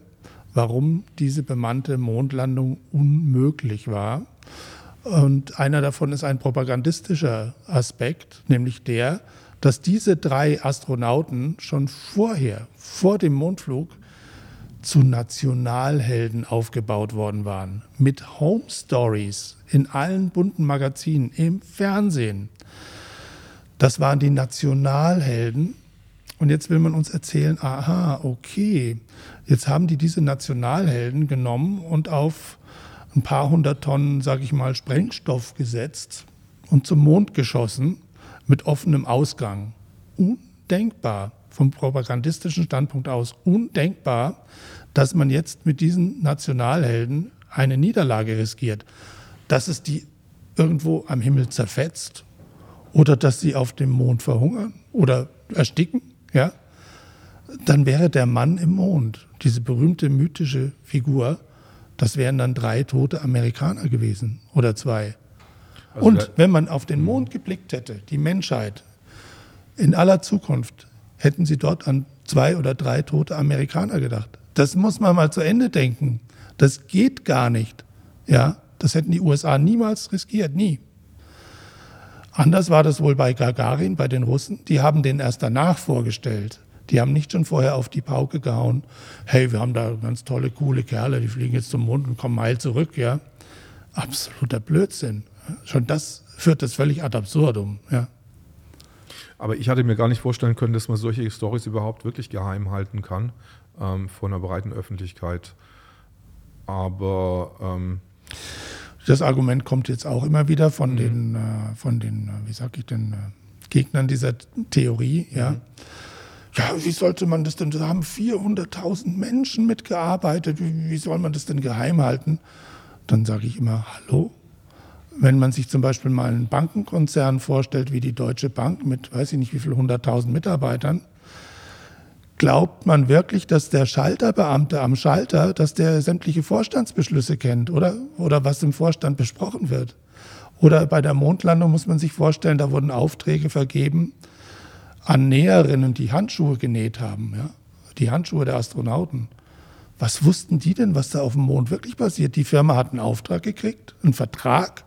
warum diese bemannte Mondlandung unmöglich war. Und einer davon ist ein propagandistischer Aspekt, nämlich der, dass diese drei Astronauten schon vorher, vor dem Mondflug, zu Nationalhelden aufgebaut worden waren. Mit Home Stories in allen bunten Magazinen, im Fernsehen. Das waren die Nationalhelden. Und jetzt will man uns erzählen, aha, okay, jetzt haben die diese Nationalhelden genommen und auf ein paar hundert Tonnen, sage ich mal, Sprengstoff gesetzt und zum Mond geschossen mit offenem Ausgang. Undenkbar, vom propagandistischen Standpunkt aus, undenkbar, dass man jetzt mit diesen Nationalhelden eine Niederlage riskiert. Dass es die irgendwo am Himmel zerfetzt oder dass sie auf dem Mond verhungern oder ersticken, ja, dann wäre der Mann im Mond, diese berühmte mythische Figur, Das wären dann drei tote Amerikaner gewesen oder zwei. Also Und wenn man auf den Mond geblickt hätte, die Menschheit, in aller Zukunft, hätten sie dort an zwei oder drei tote Amerikaner gedacht. Das muss man mal zu Ende denken. Das geht gar nicht. Ja, das hätten die USA niemals riskiert, nie. Anders war das wohl bei Gagarin, bei den Russen. Die haben den erst danach vorgestellt. Die haben nicht schon vorher auf die Pauke gehauen. Hey, wir haben da ganz tolle, coole Kerle, die fliegen jetzt zum Mond und kommen heil zurück. Ja, absoluter Blödsinn. Schon das führt das völlig ad absurdum. Ja. Aber ich hatte mir gar nicht vorstellen können, dass man solche Stories überhaupt wirklich geheim halten kann ähm, vor einer breiten Öffentlichkeit. Aber ähm das Argument kommt jetzt auch immer wieder von mhm. den, äh, von den, äh, wie sag ich denn, äh, Gegnern dieser Theorie, ja. Mhm. Ja, wie sollte man das denn? Da haben 400.000 Menschen mitgearbeitet. Wie, wie soll man das denn geheim halten? Dann sage ich immer, hallo? Wenn man sich zum Beispiel mal einen Bankenkonzern vorstellt, wie die Deutsche Bank mit, weiß ich nicht, wie viel 100.000 Mitarbeitern, Glaubt man wirklich, dass der Schalterbeamte am Schalter, dass der sämtliche Vorstandsbeschlüsse kennt, oder? Oder was im Vorstand besprochen wird? Oder bei der Mondlandung muss man sich vorstellen, da wurden Aufträge vergeben an Näherinnen, die Handschuhe genäht haben, ja? Die Handschuhe der Astronauten. Was wussten die denn, was da auf dem Mond wirklich passiert? Die Firma hat einen Auftrag gekriegt, einen Vertrag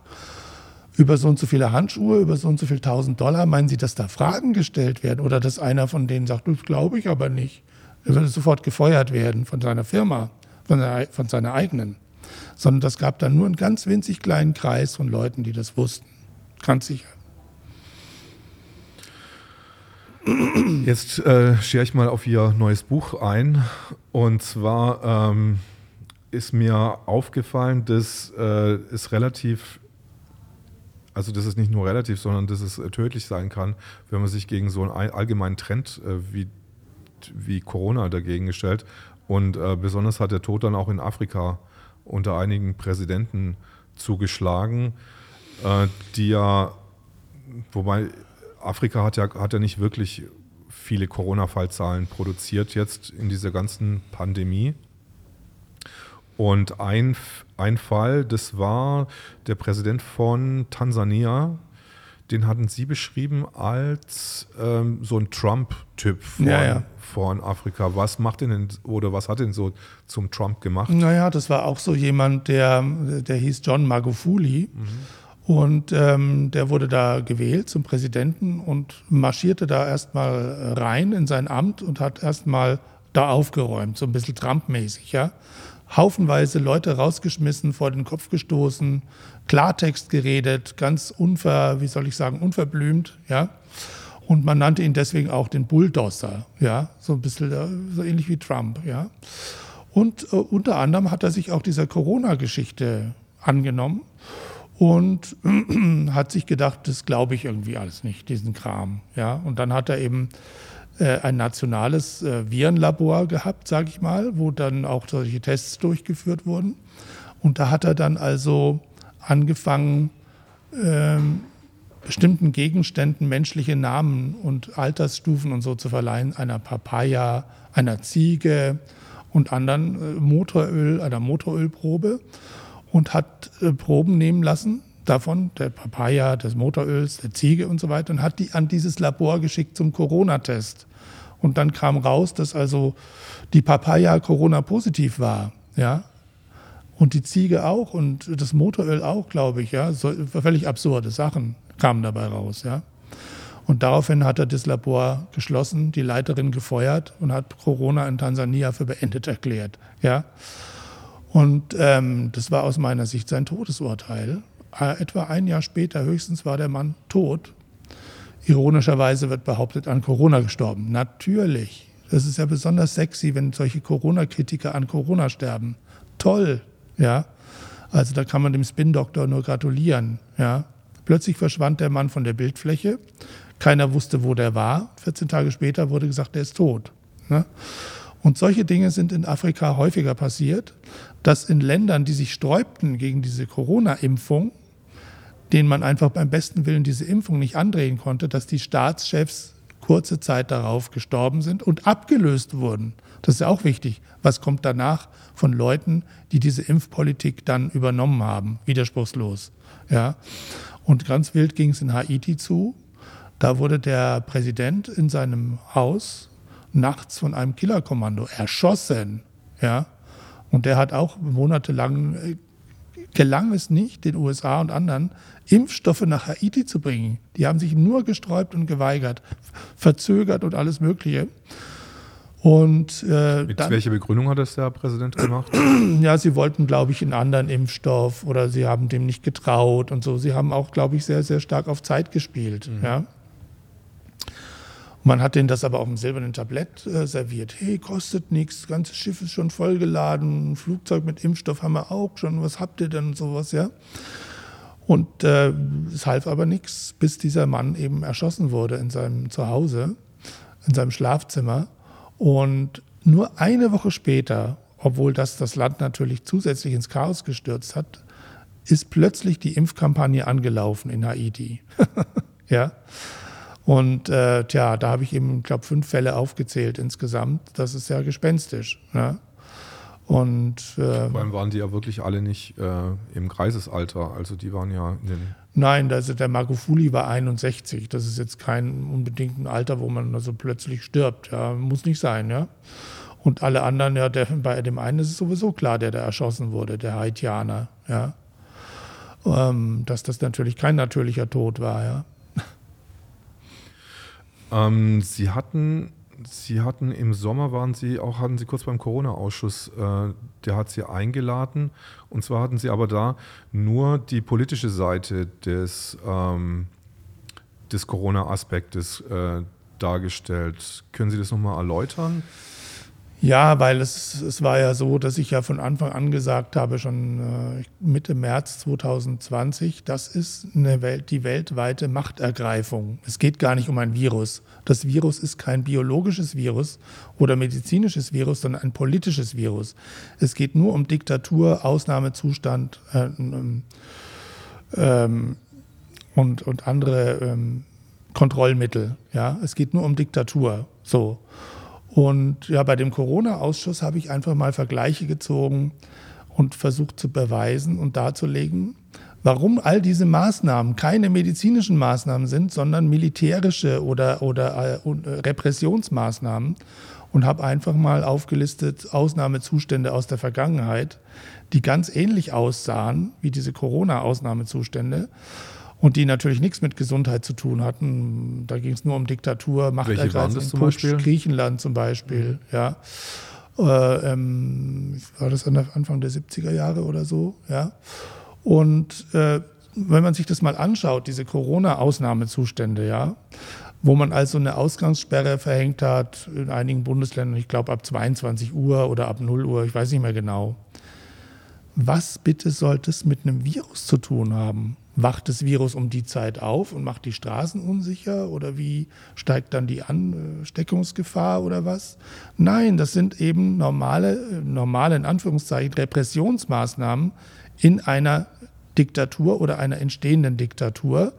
über so und so viele Handschuhe, über so und so viel tausend Dollar. Meinen Sie, dass da Fragen gestellt werden oder dass einer von denen sagt, das glaube ich aber nicht. Er würde sofort gefeuert werden von seiner Firma, von seiner, von seiner eigenen. Sondern das gab dann nur einen ganz winzig kleinen Kreis von Leuten, die das wussten. Ganz sicher. Jetzt äh, schere ich mal auf Ihr neues Buch ein. Und zwar ähm, ist mir aufgefallen, dass äh, es relativ also das ist nicht nur relativ, sondern dass es äh, tödlich sein kann, wenn man sich gegen so einen allgemeinen Trend äh, wie, wie Corona dagegen stellt. Und äh, besonders hat der Tod dann auch in Afrika unter einigen Präsidenten zugeschlagen, äh, die ja, wobei Afrika hat ja, hat ja nicht wirklich viele Corona-Fallzahlen produziert jetzt in dieser ganzen Pandemie. Und ein, ein Fall, das war der Präsident von Tansania, den hatten Sie beschrieben als ähm, so ein Trump-Typ von, ja, ja. von Afrika. Was macht denn oder was hat denn so zum Trump gemacht? Naja, das war auch so jemand, der, der hieß John Magufuli. Mhm. Und ähm, der wurde da gewählt zum Präsidenten und marschierte da erstmal rein in sein Amt und hat erstmal da aufgeräumt, so ein bisschen Trump-mäßig, ja haufenweise Leute rausgeschmissen, vor den Kopf gestoßen, Klartext geredet, ganz unver, wie soll ich sagen, unverblümt, ja. Und man nannte ihn deswegen auch den Bulldozer, ja, so ein bisschen äh, so ähnlich wie Trump, ja. Und äh, unter anderem hat er sich auch dieser Corona-Geschichte angenommen und hat sich gedacht, das glaube ich irgendwie alles nicht, diesen Kram, ja. Und dann hat er eben äh, ein nationales äh, Virenlabor gehabt, sage ich mal, wo dann auch solche Tests durchgeführt wurden. Und da hat er dann also angefangen, ähm, bestimmten Gegenständen menschliche Namen und Altersstufen und so zu verleihen, einer Papaya, einer Ziege und anderen äh, Motoröl, einer Motorölprobe und hat äh, Proben nehmen lassen davon, der Papaya, des Motoröls, der Ziege und so weiter, und hat die an dieses Labor geschickt zum Corona-Test. Und dann kam raus, dass also die Papaya Corona-positiv war, ja. Und die Ziege auch und das Motoröl auch, glaube ich, ja. So, völlig absurde Sachen kamen dabei raus, ja. Und daraufhin hat er das Labor geschlossen, die Leiterin gefeuert und hat Corona in Tansania für beendet erklärt, ja. Und ähm, das war aus meiner Sicht sein Todesurteil. Äh, etwa ein Jahr später höchstens war der Mann tot. Ironischerweise wird behauptet, an Corona gestorben. Natürlich. Das ist ja besonders sexy, wenn solche Corona-Kritiker an Corona sterben. Toll, ja. Also da kann man dem Spin-Doktor nur gratulieren, ja. Plötzlich verschwand der Mann von der Bildfläche. Keiner wusste, wo der war. 14 Tage später wurde gesagt, der ist tot. Ne? Und solche Dinge sind in Afrika häufiger passiert, dass in Ländern, die sich sträubten gegen diese Corona-Impfung, denen man einfach beim besten Willen diese Impfung nicht andrehen konnte, dass die Staatschefs kurze Zeit darauf gestorben sind und abgelöst wurden Das ist ja auch wichtig. Was kommt danach von Leuten, die diese Impfpolitik dann übernommen haben? Widerspruchslos. Ja. Und ganz wild ging es in Haiti zu. Da wurde der Präsident in seinem Haus nachts von einem Killerkommando erschossen. Ja. Und der hat auch monatelang äh, gelang es nicht, den USA und anderen Impfstoffe nach Haiti zu bringen. Die haben sich nur gesträubt und geweigert, verzögert und alles Mögliche. Und, äh, Mit dann, welcher Begründung hat das der Präsident gemacht? Ja, sie wollten, glaube ich, einen anderen Impfstoff oder sie haben dem nicht getraut und so. Sie haben auch, glaube ich, sehr, sehr stark auf Zeit gespielt. Mhm. Ja. Man hat denen das aber auf dem silbernen Tablett äh, serviert. Hey, kostet nichts, das ganze Schiff ist schon vollgeladen, ein Flugzeug mit Impfstoff haben wir auch schon, was habt ihr denn sowas, ja? Und äh, es half aber nichts, bis dieser Mann eben erschossen wurde in seinem Zuhause, in seinem Schlafzimmer. Und nur eine Woche später, obwohl das das Land natürlich zusätzlich ins Chaos gestürzt hat, ist plötzlich die Impfkampagne angelaufen in Haiti. ja. Und äh, tja, da habe ich eben, glaube fünf Fälle aufgezählt insgesamt. Das ist ja gespenstisch. Ne? Und, äh, Vor allem waren die ja wirklich alle nicht äh, im Kreisesalter. Also die waren ja in den Nein, also der Magufuli war 61. Das ist jetzt kein unbedingt ein Alter, wo man also plötzlich stirbt. Ja, muss nicht sein, ja. Und alle anderen, ja, der, bei dem einen ist es sowieso klar, der da erschossen wurde, der Haitianer, ja. Ähm, dass das natürlich kein natürlicher Tod war, ja. Ähm, Sie hatten Sie hatten im Sommer waren Sie auch hatten Sie kurz beim Corona-Ausschuss, äh, der hat Sie eingeladen und zwar hatten Sie aber da nur die politische Seite des ähm, des Corona-Aspektes äh, dargestellt. Können Sie das nochmal erläutern? Ja, weil es, es war ja so, dass ich ja von Anfang an gesagt habe, schon äh, Mitte März 2020, das ist eine Welt, die weltweite Machtergreifung. Es geht gar nicht um ein Virus. Das Virus ist kein biologisches Virus oder medizinisches Virus, sondern ein politisches Virus. Es geht nur um Diktatur, Ausnahmezustand äh, ähm, und, und andere ähm, Kontrollmittel. Ja? Es geht nur um Diktatur. So. Und ja, bei dem Corona-Ausschuss habe ich einfach mal Vergleiche gezogen und versucht zu beweisen und darzulegen, warum all diese Maßnahmen keine medizinischen Maßnahmen sind, sondern militärische oder, oder äh, äh Repressionsmaßnahmen. Und habe einfach mal aufgelistet Ausnahmezustände aus der Vergangenheit, die ganz ähnlich aussahen wie diese Corona-Ausnahmezustände und die natürlich nichts mit Gesundheit zu tun hatten. Da ging es nur um Diktatur, Machtergreifung, zum Putsch, Beispiel? Griechenland zum Beispiel, ja. Äh, ähm, war das Anfang der 70er Jahre oder so, ja. Und äh, wenn man sich das mal anschaut, diese Corona-Ausnahmezustände, ja, wo man also eine Ausgangssperre verhängt hat in einigen Bundesländern, ich glaube ab 22 Uhr oder ab 0 Uhr, ich weiß nicht mehr genau. Was bitte sollte es mit einem Virus zu tun haben? Wacht das Virus um die Zeit auf und macht die Straßen unsicher oder wie steigt dann die Ansteckungsgefahr oder was? Nein, das sind eben normale, normale in Anführungszeichen Repressionsmaßnahmen in einer Diktatur oder einer entstehenden Diktatur,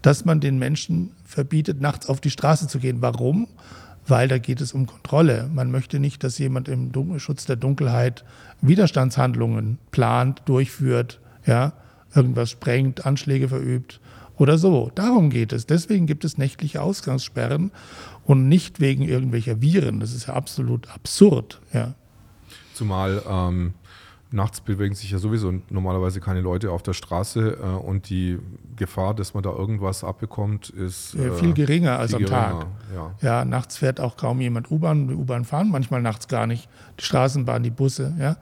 dass man den Menschen verbietet, nachts auf die Straße zu gehen. Warum? Weil da geht es um Kontrolle. Man möchte nicht, dass jemand im Schutz der Dunkelheit Widerstandshandlungen plant, durchführt, ja, irgendwas sprengt, Anschläge verübt oder so. Darum geht es. Deswegen gibt es nächtliche Ausgangssperren und nicht wegen irgendwelcher Viren. Das ist ja absolut absurd. Ja. Zumal ähm, nachts bewegen sich ja sowieso normalerweise keine Leute auf der Straße äh, und die Gefahr, dass man da irgendwas abbekommt, ist äh, viel geringer als viel am geringer, Tag. Ja. ja. nachts fährt auch kaum jemand U-Bahn. Die U-Bahn fahren manchmal nachts gar nicht. Die Straßenbahn, die Busse. Ja.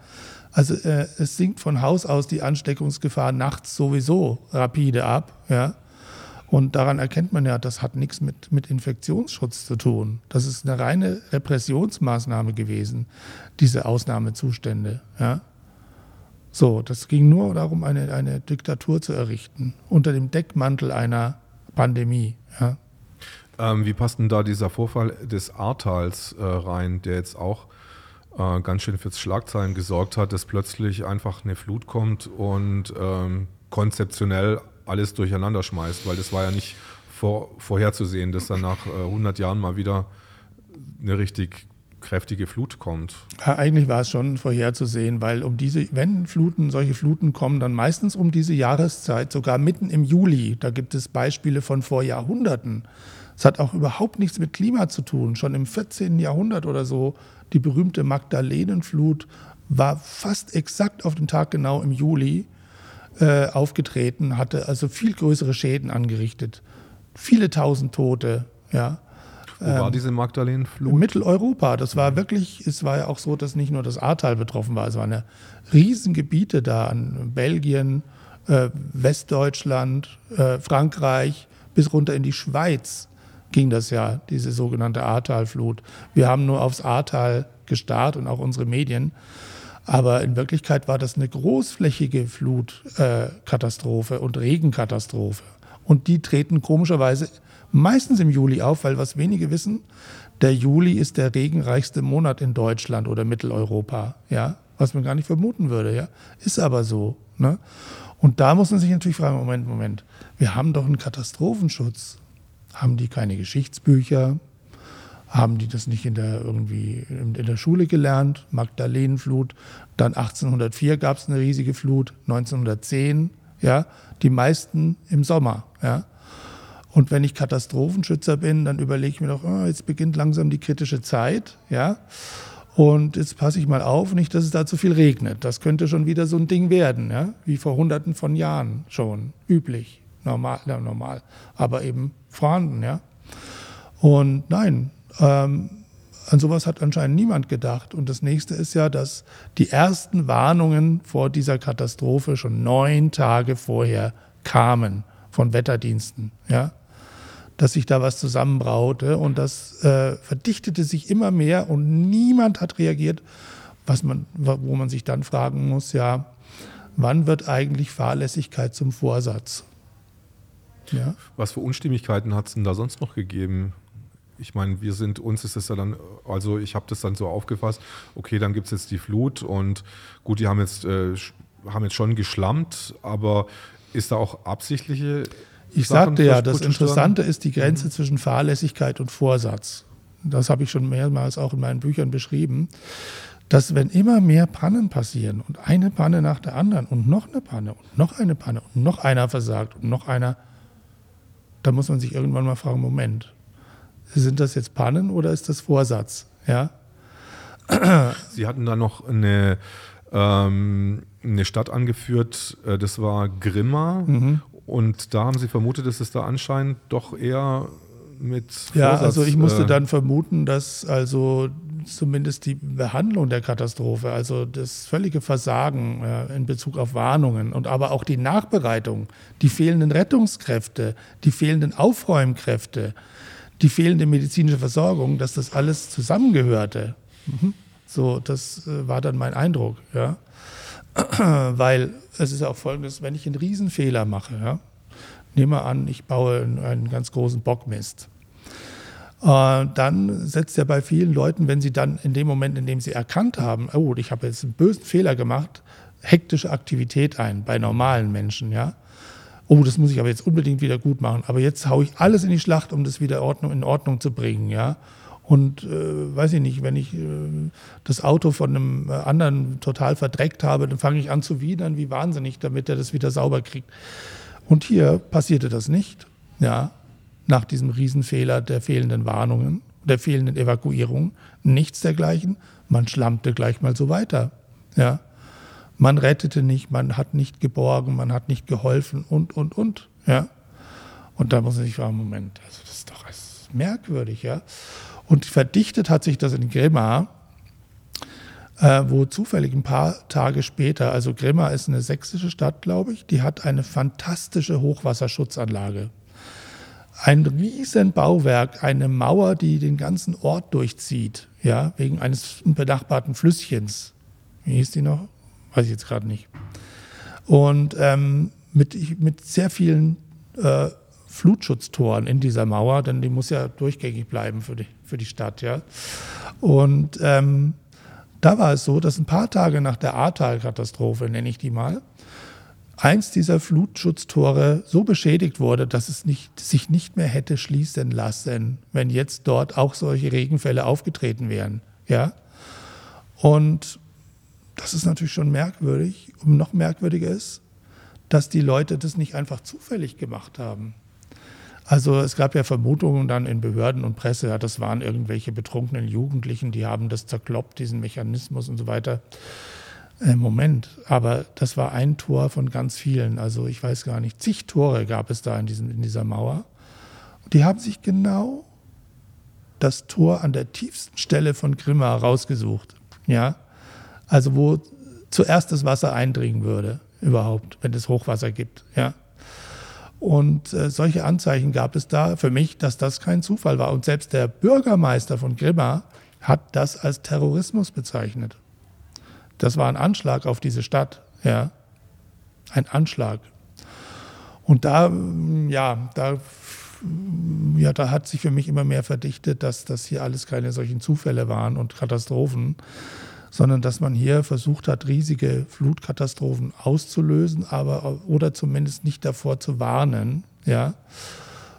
Also äh, es sinkt von Haus aus die Ansteckungsgefahr nachts sowieso rapide ab. Ja? Und daran erkennt man ja, das hat nichts mit, mit Infektionsschutz zu tun. Das ist eine reine Repressionsmaßnahme gewesen, diese Ausnahmezustände. Ja? So, das ging nur darum, eine, eine Diktatur zu errichten, unter dem Deckmantel einer Pandemie. Ja? Ähm, wie passt denn da dieser Vorfall des Ahrtals äh, rein, der jetzt auch äh, ganz schön fürs Schlagzeilen gesorgt hat, dass plötzlich einfach eine Flut kommt und ähm, konzeptionell alles durcheinander schmeißt, weil das war ja nicht vor, vorherzusehen, dass dann nach äh, 100 Jahren mal wieder eine richtig kräftige Flut kommt. Ja, eigentlich war es schon vorherzusehen, weil um diese, wenn Fluten, solche Fluten kommen, dann meistens um diese Jahreszeit, sogar mitten im Juli. Da gibt es Beispiele von vor Jahrhunderten. Es hat auch überhaupt nichts mit Klima zu tun. Schon im 14. Jahrhundert oder so, die berühmte Magdalenenflut war fast exakt auf den Tag genau im Juli äh, aufgetreten, hatte also viel größere Schäden angerichtet. Viele tausend Tote, ja. Wo war ähm, diese Magdalenenflut? In Mitteleuropa. Das war wirklich, es war ja auch so, dass nicht nur das Ahrtal betroffen war, es waren ja Riesengebiete da an Belgien, äh, Westdeutschland, äh, Frankreich bis runter in die Schweiz ging das ja, diese sogenannte Ahrtalflut. Wir haben nur aufs Ahrtal gestarrt und auch unsere Medien. Aber in Wirklichkeit war das eine großflächige Flutkatastrophe und Regenkatastrophe. Und die treten komischerweise meistens im Juli auf, weil was wenige wissen, der Juli ist der regenreichste Monat in Deutschland oder Mitteleuropa, ja, was man gar nicht vermuten würde, ja, ist aber so. Ne? Und da muss man sich natürlich fragen, Moment, Moment, wir haben doch einen Katastrophenschutz. Haben die keine Geschichtsbücher? Haben die das nicht in der, irgendwie in der Schule gelernt? Magdalenenflut. Dann 1804 gab es eine riesige Flut, 1910, ja, die meisten im Sommer, ja. Und wenn ich Katastrophenschützer bin, dann überlege ich mir doch, oh, jetzt beginnt langsam die kritische Zeit, ja. Und jetzt passe ich mal auf, nicht, dass es da zu viel regnet. Das könnte schon wieder so ein Ding werden, ja, wie vor Hunderten von Jahren schon üblich, normal, ja, normal, aber eben vorhanden, ja. Und nein, ähm, an sowas hat anscheinend niemand gedacht. Und das nächste ist ja, dass die ersten Warnungen vor dieser Katastrophe schon neun Tage vorher kamen von Wetterdiensten, ja dass sich da was zusammenbraute und das äh, verdichtete sich immer mehr und niemand hat reagiert, was man, wo man sich dann fragen muss, ja, wann wird eigentlich Fahrlässigkeit zum Vorsatz? Ja? Was für Unstimmigkeiten hat es denn da sonst noch gegeben? Ich meine, wir sind, uns ist es ja dann, also ich habe das dann so aufgefasst, okay, dann gibt es jetzt die Flut und gut, die haben jetzt, äh, haben jetzt schon geschlammt, aber ist da auch absichtliche ich sagte ja, das Interessante ist die Grenze mhm. zwischen Fahrlässigkeit und Vorsatz. Das habe ich schon mehrmals auch in meinen Büchern beschrieben, dass wenn immer mehr Pannen passieren und eine Panne nach der anderen und noch eine Panne und noch eine Panne und noch einer versagt und noch einer, da muss man sich irgendwann mal fragen, Moment, sind das jetzt Pannen oder ist das Vorsatz? Ja? Sie hatten da noch eine, ähm, eine Stadt angeführt, äh, das war Grimma. Mhm. Und da haben Sie vermutet, dass es da anscheinend doch eher mit. Ja, Vorsatz, also ich musste äh, dann vermuten, dass also zumindest die Behandlung der Katastrophe, also das völlige Versagen äh, in Bezug auf Warnungen und aber auch die Nachbereitung, die fehlenden Rettungskräfte, die fehlenden Aufräumkräfte, die fehlende medizinische Versorgung, dass das alles zusammengehörte. Mhm. So, das äh, war dann mein Eindruck, ja. Weil es ist ja auch folgendes, wenn ich einen Riesenfehler mache, ja, nehme an, ich baue einen ganz großen Bockmist, dann setzt ja bei vielen Leuten, wenn sie dann in dem Moment, in dem sie erkannt haben, oh, ich habe jetzt einen bösen Fehler gemacht, hektische Aktivität ein, bei normalen Menschen, ja. Oh, das muss ich aber jetzt unbedingt wieder gut machen. Aber jetzt haue ich alles in die Schlacht, um das wieder in Ordnung zu bringen, ja. Und äh, weiß ich nicht, wenn ich äh, das Auto von einem äh, anderen total verdreckt habe, dann fange ich an zu widern, wie wahnsinnig, damit er das wieder sauber kriegt. Und hier passierte das nicht, ja, nach diesem Riesenfehler der fehlenden Warnungen, der fehlenden Evakuierung, nichts dergleichen. Man schlammte gleich mal so weiter, ja. Man rettete nicht, man hat nicht geborgen, man hat nicht geholfen und, und, und, ja. Und da muss man sich fragen, Moment, also das ist doch merkwürdig, ja. Und verdichtet hat sich das in Grimma, äh, wo zufällig ein paar Tage später, also Grimma ist eine sächsische Stadt, glaube ich, die hat eine fantastische Hochwasserschutzanlage. Ein riesen Bauwerk, eine Mauer, die den ganzen Ort durchzieht, ja, wegen eines benachbarten Flüsschens. Wie hieß die noch? Weiß ich jetzt gerade nicht. Und ähm, mit, mit sehr vielen äh, Flutschutztoren in dieser Mauer, denn die muss ja durchgängig bleiben für die, für die Stadt. Ja. Und ähm, da war es so, dass ein paar Tage nach der Ahrtal-Katastrophe, nenne ich die mal, eins dieser Flutschutztore so beschädigt wurde, dass es nicht, sich nicht mehr hätte schließen lassen, wenn jetzt dort auch solche Regenfälle aufgetreten wären. Ja. Und das ist natürlich schon merkwürdig. Und noch merkwürdiger ist, dass die Leute das nicht einfach zufällig gemacht haben. Also es gab ja Vermutungen dann in Behörden und Presse, ja, das waren irgendwelche betrunkenen Jugendlichen, die haben das zerkloppt, diesen Mechanismus und so weiter. Äh, Moment, aber das war ein Tor von ganz vielen. Also ich weiß gar nicht, zig Tore gab es da in, diesem, in dieser Mauer. Die haben sich genau das Tor an der tiefsten Stelle von Grimma rausgesucht. Ja, also wo zuerst das Wasser eindringen würde, überhaupt, wenn es Hochwasser gibt. Ja. Und äh, solche Anzeichen gab es da für mich, dass das kein Zufall war. Und selbst der Bürgermeister von Grimma hat das als Terrorismus bezeichnet. Das war ein Anschlag auf diese Stadt, ja. Ein Anschlag. Und da, ja, da, ja, da hat sich für mich immer mehr verdichtet, dass das hier alles keine solchen Zufälle waren und Katastrophen, sondern dass man hier versucht hat, riesige Flutkatastrophen auszulösen, aber oder zumindest nicht davor zu warnen, ja,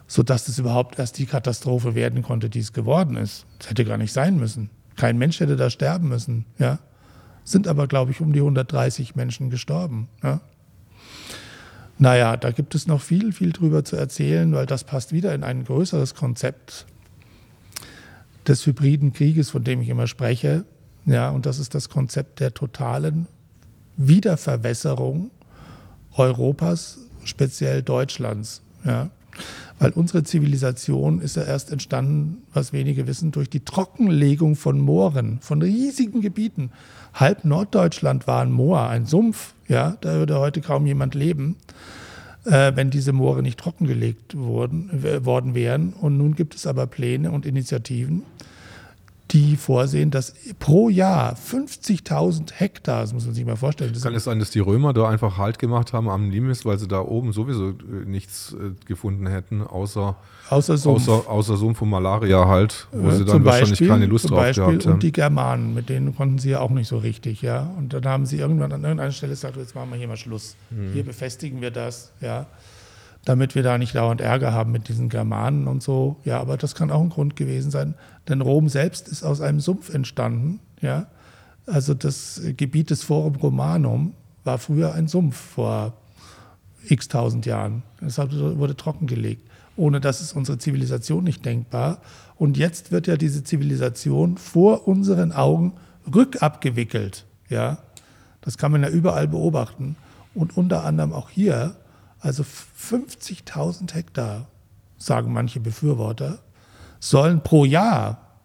sodass es überhaupt erst die Katastrophe werden konnte, die es geworden ist. Das hätte gar nicht sein müssen. Kein Mensch hätte da sterben müssen, ja. Sind aber, glaube ich, um die 130 Menschen gestorben. Ja. Naja, da gibt es noch viel, viel drüber zu erzählen, weil das passt wieder in ein größeres Konzept des hybriden Krieges, von dem ich immer spreche, ja, und das ist das Konzept der totalen Wiederverwässerung Europas, speziell Deutschlands. Ja. Weil unsere Zivilisation ist ja erst entstanden, was wenige wissen, durch die Trockenlegung von Mooren, von riesigen Gebieten. Halb Norddeutschland war ein Moor, ein Sumpf. Ja, da würde heute kaum jemand leben, äh, wenn diese Moore nicht trockengelegt wurden, worden wären. Und nun gibt es aber Pläne und Initiativen, die vorsehen, dass pro Jahr 50.000 Hektar, das muss man sich mal vorstellen. Kann es sein, dass die Römer da einfach Halt gemacht haben am Limes, weil sie da oben sowieso äh, nichts äh, gefunden hätten, außer, außer, Sumpf. außer, außer Sumpf und Malaria halt, wo sie dann wahrscheinlich Beispiel, keine Lust drauf Beispiel gehabt haben. Und die Germanen, mit denen konnten sie ja auch nicht so richtig, ja. Und dann haben sie irgendwann an irgendeiner Stelle gesagt, jetzt machen wir hier mal Schluss. Hm. Hier befestigen wir das, ja damit wir da nicht dauernd Ärger haben mit diesen Germanen und so. Ja, aber das kann auch ein Grund gewesen sein, denn Rom selbst ist aus einem Sumpf entstanden. Ja, also das Gebiet des Forum Romanum war früher ein Sumpf vor x tausend Jahren. Es wurde trockengelegt. Ohne das ist unsere Zivilisation nicht denkbar. Und jetzt wird ja diese Zivilisation vor unseren Augen rückabgewickelt. Ja, das kann man ja überall beobachten. Und unter anderem auch hier also 50.000 Hektar, sagen manche Befürworter, sollen pro Jahr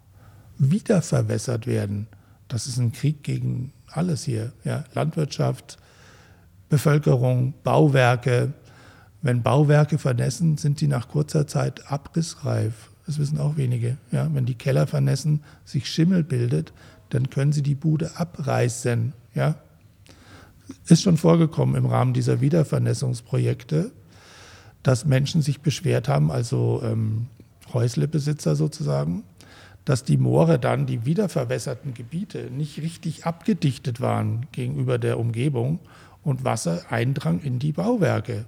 wiederverwässert werden. Das ist ein Krieg gegen alles hier. Ja? Landwirtschaft, Bevölkerung, Bauwerke. Wenn Bauwerke vernässen, sind die nach kurzer Zeit abrissreif. Das wissen auch wenige. Ja? Wenn die Keller vernässen, sich Schimmel bildet, dann können sie die Bude abreißen. Ja? Ist schon vorgekommen im Rahmen dieser Wiedervernässungsprojekte, dass Menschen sich beschwert haben, also ähm, Häuslebesitzer sozusagen, dass die Moore dann, die wiederverwässerten Gebiete, nicht richtig abgedichtet waren gegenüber der Umgebung und Wasser eindrang in die Bauwerke.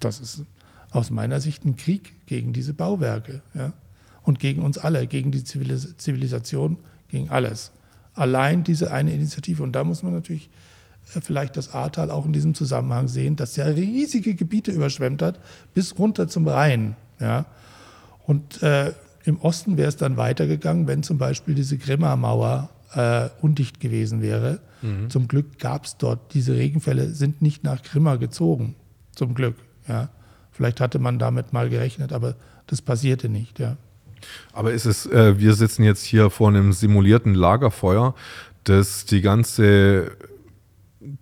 Das ist aus meiner Sicht ein Krieg gegen diese Bauwerke ja? und gegen uns alle, gegen die Zivilisation, gegen alles. Allein diese eine Initiative. Und da muss man natürlich vielleicht das Ahrtal auch in diesem Zusammenhang sehen, das ja riesige Gebiete überschwemmt hat, bis runter zum Rhein. Ja? Und äh, im Osten wäre es dann weitergegangen, wenn zum Beispiel diese Grimma-Mauer äh, undicht gewesen wäre. Mhm. Zum Glück gab es dort, diese Regenfälle sind nicht nach Grimma gezogen. Zum Glück. Ja? Vielleicht hatte man damit mal gerechnet, aber das passierte nicht. Ja. Aber ist es, äh, wir sitzen jetzt hier vor einem simulierten Lagerfeuer, das die ganze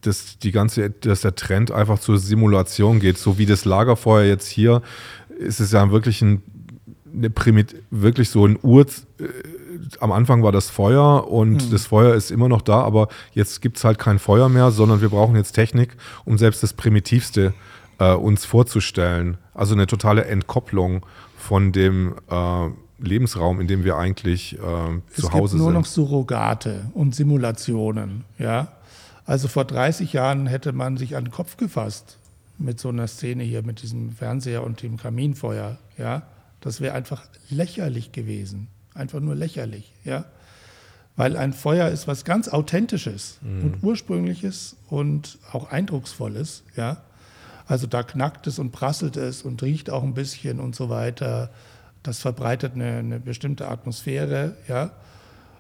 dass die ganze, dass der Trend einfach zur Simulation geht, so wie das Lagerfeuer jetzt hier, ist es ja wirklich ein Primit wirklich so ein Ur. Äh, am Anfang war das Feuer und mhm. das Feuer ist immer noch da, aber jetzt gibt es halt kein Feuer mehr, sondern wir brauchen jetzt Technik, um selbst das Primitivste äh, uns vorzustellen. Also eine totale Entkopplung von dem äh, Lebensraum, in dem wir eigentlich äh, zu Hause sind. Es gibt nur noch Surrogate und Simulationen, ja. Also vor 30 Jahren hätte man sich an den Kopf gefasst mit so einer Szene hier, mit diesem Fernseher und dem Kaminfeuer. Ja, das wäre einfach lächerlich gewesen, einfach nur lächerlich. Ja, Weil ein Feuer ist was ganz Authentisches mhm. und Ursprüngliches und auch Eindrucksvolles. Ja? Also da knackt es und prasselt es und riecht auch ein bisschen und so weiter. Das verbreitet eine, eine bestimmte Atmosphäre. Ja?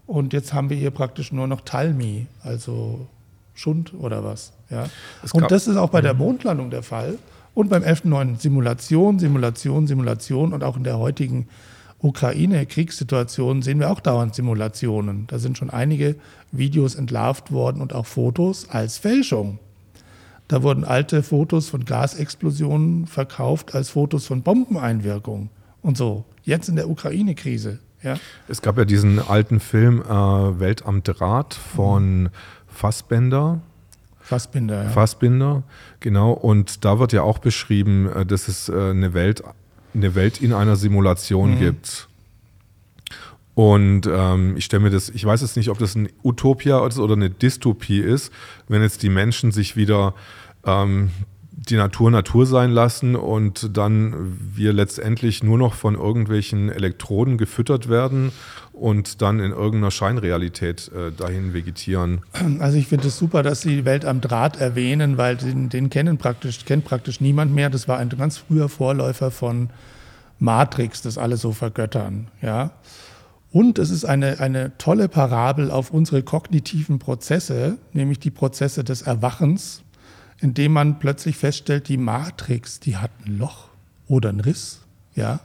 Und jetzt haben wir hier praktisch nur noch Talmi, also Schund oder was. Ja? Und das ist auch bei der mhm. Mondlandung der Fall. Und beim 11.9. Simulation, Simulation, Simulation und auch in der heutigen Ukraine-Kriegssituation sehen wir auch dauernd Simulationen. Da sind schon einige Videos entlarvt worden und auch Fotos als Fälschung. Da wurden alte Fotos von Gasexplosionen verkauft als Fotos von Bombeneinwirkung und so. Jetzt in der Ukraine-Krise. Ja. Es gab ja diesen alten Film äh, Welt am Draht von mhm. Fassbender. Fassbinder, ja. Fassbinder, genau. Und da wird ja auch beschrieben, äh, dass es äh, eine Welt eine Welt in einer Simulation mhm. gibt. Und ähm, ich stelle mir das, ich weiß jetzt nicht, ob das ein Utopia ist oder eine Dystopie ist, wenn jetzt die Menschen sich wieder ähm, die Natur Natur sein lassen und dann wir letztendlich nur noch von irgendwelchen Elektroden gefüttert werden und dann in irgendeiner Scheinrealität äh, dahin vegetieren. Also ich finde es super, dass Sie die Welt am Draht erwähnen, weil den, den kennen praktisch, kennt praktisch niemand mehr. Das war ein ganz früher Vorläufer von Matrix, das alle so vergöttern. Ja? Und es ist eine, eine tolle Parabel auf unsere kognitiven Prozesse, nämlich die Prozesse des Erwachens, indem man plötzlich feststellt, die Matrix, die hat ein Loch oder einen Riss. Ja?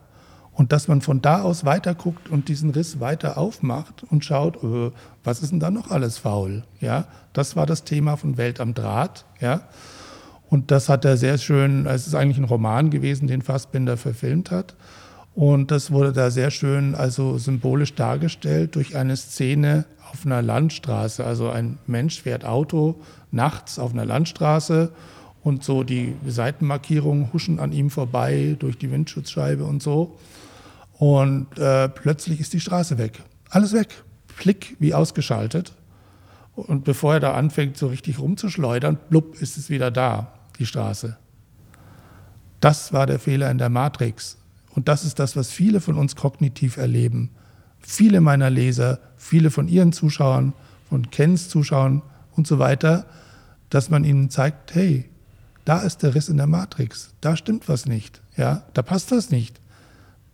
Und dass man von da aus weiter guckt und diesen Riss weiter aufmacht und schaut, äh, was ist denn da noch alles faul? Ja, das war das Thema von Welt am Draht. Ja, und das hat er sehr schön, es ist eigentlich ein Roman gewesen, den Fassbinder verfilmt hat. Und das wurde da sehr schön, also symbolisch dargestellt durch eine Szene auf einer Landstraße. Also ein Mensch fährt Auto nachts auf einer Landstraße und so die Seitenmarkierungen huschen an ihm vorbei durch die Windschutzscheibe und so. Und äh, plötzlich ist die Straße weg. Alles weg. Klick wie ausgeschaltet. Und bevor er da anfängt, so richtig rumzuschleudern, blub, ist es wieder da, die Straße. Das war der Fehler in der Matrix. Und das ist das, was viele von uns kognitiv erleben. Viele meiner Leser, viele von ihren Zuschauern, von Kens Zuschauern und so weiter, dass man ihnen zeigt, hey, da ist der Riss in der Matrix, da stimmt was nicht, ja, da passt das nicht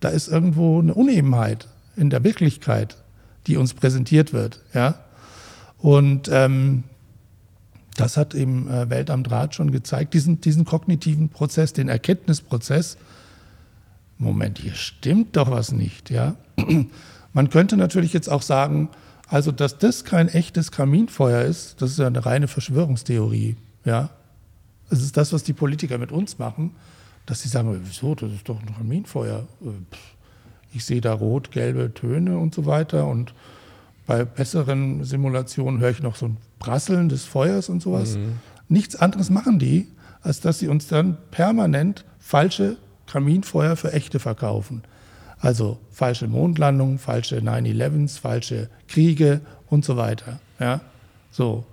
da ist irgendwo eine Unebenheit in der Wirklichkeit, die uns präsentiert wird. Ja? Und ähm, das hat eben äh, Welt am Draht schon gezeigt, diesen, diesen kognitiven Prozess, den Erkenntnisprozess. Moment, hier stimmt doch was nicht. Ja? Man könnte natürlich jetzt auch sagen, also dass das kein echtes Kaminfeuer ist, das ist ja eine reine Verschwörungstheorie. Ja? Das ist das, was die Politiker mit uns machen dass sie sagen, wieso, das ist doch ein Kaminfeuer. Äh, ich sehe da rot-gelbe Töne und so weiter. Und bei besseren Simulationen höre ich noch so ein Prasseln des Feuers und sowas. Mhm. Nichts anderes machen die, als dass sie uns dann permanent falsche Kaminfeuer für echte verkaufen. Also falsche Mondlandungen, falsche 9-11s, falsche Kriege und so weiter. Ja? So.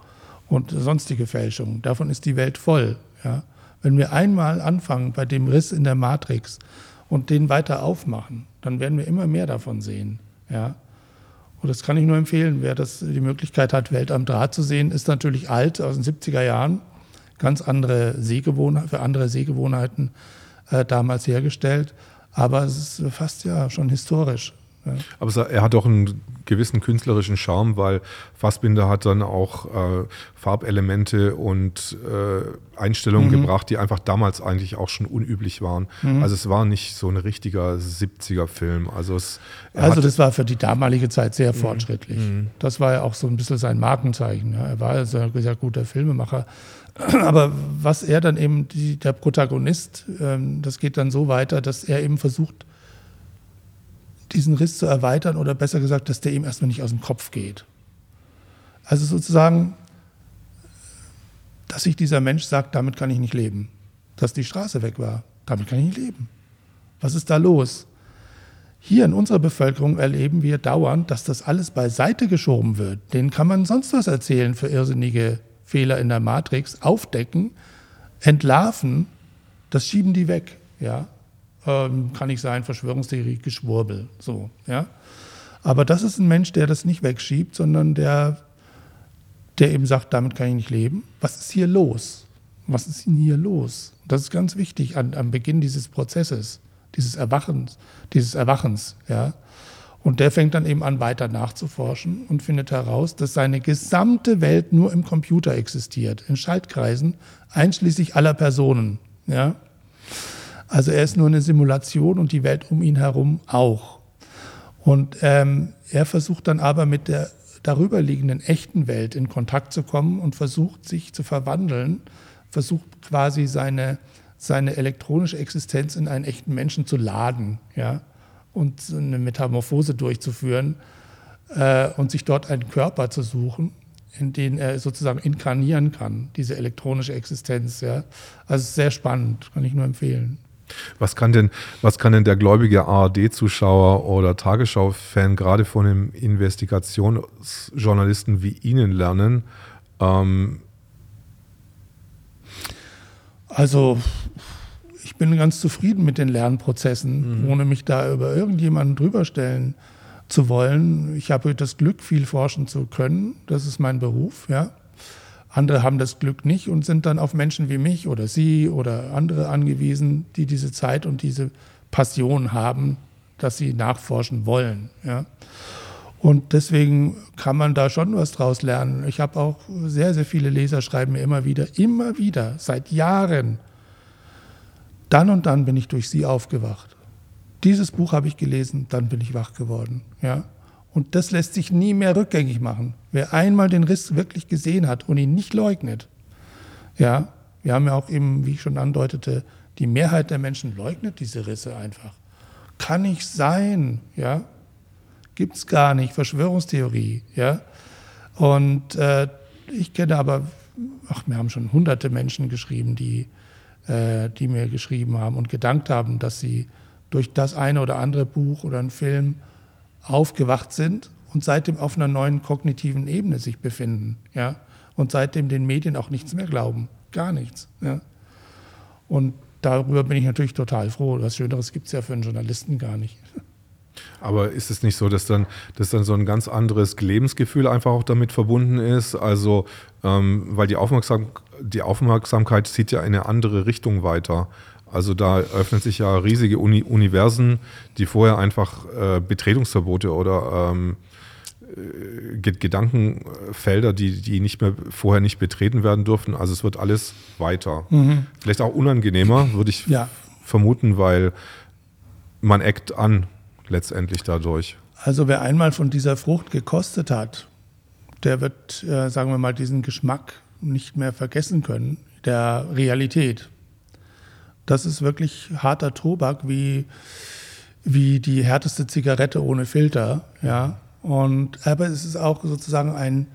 Und sonstige Fälschungen. Davon ist die Welt voll. Ja? Wenn wir einmal anfangen bei dem Riss in der Matrix und den weiter aufmachen, dann werden wir immer mehr davon sehen. Ja? Und das kann ich nur empfehlen. Wer das, die Möglichkeit hat, Welt am Draht zu sehen, ist natürlich alt, aus den 70er Jahren. Ganz andere Sehgewohnheiten, für andere Sehgewohnheiten äh, damals hergestellt. Aber es ist fast ja schon historisch. Ja. Aber er hat auch einen gewissen künstlerischen Charme, weil Fassbinder hat dann auch äh, Farbelemente und äh, Einstellungen mhm. gebracht, die einfach damals eigentlich auch schon unüblich waren. Mhm. Also es war nicht so ein richtiger 70er-Film. Also, es, also das war für die damalige Zeit sehr mhm. fortschrittlich. Mhm. Das war ja auch so ein bisschen sein Markenzeichen. Ja. Er war also ein sehr guter Filmemacher. Aber was er dann eben, die, der Protagonist, ähm, das geht dann so weiter, dass er eben versucht, diesen Riss zu erweitern oder besser gesagt, dass der ihm erstmal nicht aus dem Kopf geht. Also sozusagen, dass sich dieser Mensch sagt, damit kann ich nicht leben. Dass die Straße weg war, damit kann ich nicht leben. Was ist da los? Hier in unserer Bevölkerung erleben wir dauernd, dass das alles beiseite geschoben wird. Denen kann man sonst was erzählen für irrsinnige Fehler in der Matrix, aufdecken, entlarven, das schieben die weg. Ja? Ähm, kann nicht sein, Verschwörungstheorie, Geschwurbel. So, ja. Aber das ist ein Mensch, der das nicht wegschiebt, sondern der, der eben sagt, damit kann ich nicht leben. Was ist hier los? Was ist denn hier los? Das ist ganz wichtig an, am Beginn dieses Prozesses, dieses Erwachens, dieses Erwachens, ja. Und der fängt dann eben an, weiter nachzuforschen und findet heraus, dass seine gesamte Welt nur im Computer existiert, in Schaltkreisen, einschließlich aller Personen. Ja? Also er ist nur eine Simulation und die Welt um ihn herum auch. Und ähm, er versucht dann aber mit der darüberliegenden echten Welt in Kontakt zu kommen und versucht sich zu verwandeln, versucht quasi seine, seine elektronische Existenz in einen echten Menschen zu laden. Ja? und eine Metamorphose durchzuführen äh, und sich dort einen Körper zu suchen, in den er sozusagen inkarnieren kann, diese elektronische Existenz. Ja. Also sehr spannend, kann ich nur empfehlen. Was kann denn, was kann denn der gläubige ARD-Zuschauer oder Tagesschau-Fan gerade von einem Investigationsjournalisten wie Ihnen lernen? Ähm also ich bin ganz zufrieden mit den Lernprozessen, mhm. ohne mich da über irgendjemanden drüber stellen zu wollen. Ich habe das Glück, viel forschen zu können. Das ist mein Beruf, ja. Andere haben das Glück nicht und sind dann auf Menschen wie mich oder Sie oder andere angewiesen, die diese Zeit und diese Passion haben, dass sie nachforschen wollen. Ja. Und deswegen kann man da schon was draus lernen. Ich habe auch sehr, sehr viele Leser schreiben mir immer wieder, immer wieder, seit Jahren, dann und dann bin ich durch sie aufgewacht. Dieses Buch habe ich gelesen, dann bin ich wach geworden. Ja? Und das lässt sich nie mehr rückgängig machen. Wer einmal den Riss wirklich gesehen hat und ihn nicht leugnet, ja, wir haben ja auch eben, wie ich schon andeutete, die Mehrheit der Menschen leugnet diese Risse einfach. Kann nicht sein, ja. Gibt es gar nicht, Verschwörungstheorie, ja. Und äh, ich kenne aber, ach, mir haben schon hunderte Menschen geschrieben, die äh, die mir geschrieben haben und gedankt haben, dass sie durch das eine oder andere Buch oder einen Film aufgewacht sind und seitdem auf einer neuen kognitiven Ebene sich befinden, ja, und seitdem den Medien auch nichts mehr glauben, gar nichts, ja. Und darüber bin ich natürlich total froh. Was Schöneres gibt es ja für einen Journalisten gar nicht. Aber ist es nicht so, dass dann, dass dann so ein ganz anderes Lebensgefühl einfach auch damit verbunden ist? Also, ähm, weil die, Aufmerksam die Aufmerksamkeit zieht ja in eine andere Richtung weiter. Also da öffnen sich ja riesige Uni Universen, die vorher einfach äh, Betretungsverbote oder ähm, äh, Gedankenfelder, die, die nicht mehr vorher nicht betreten werden durften. Also es wird alles weiter. Mhm. Vielleicht auch unangenehmer, würde ich ja. vermuten, weil man eckt an letztendlich dadurch? Also wer einmal von dieser Frucht gekostet hat, der wird, äh, sagen wir mal, diesen Geschmack nicht mehr vergessen können, der Realität. Das ist wirklich harter Tobak, wie, wie die härteste Zigarette ohne Filter. Ja? Und, aber es ist auch sozusagen ein,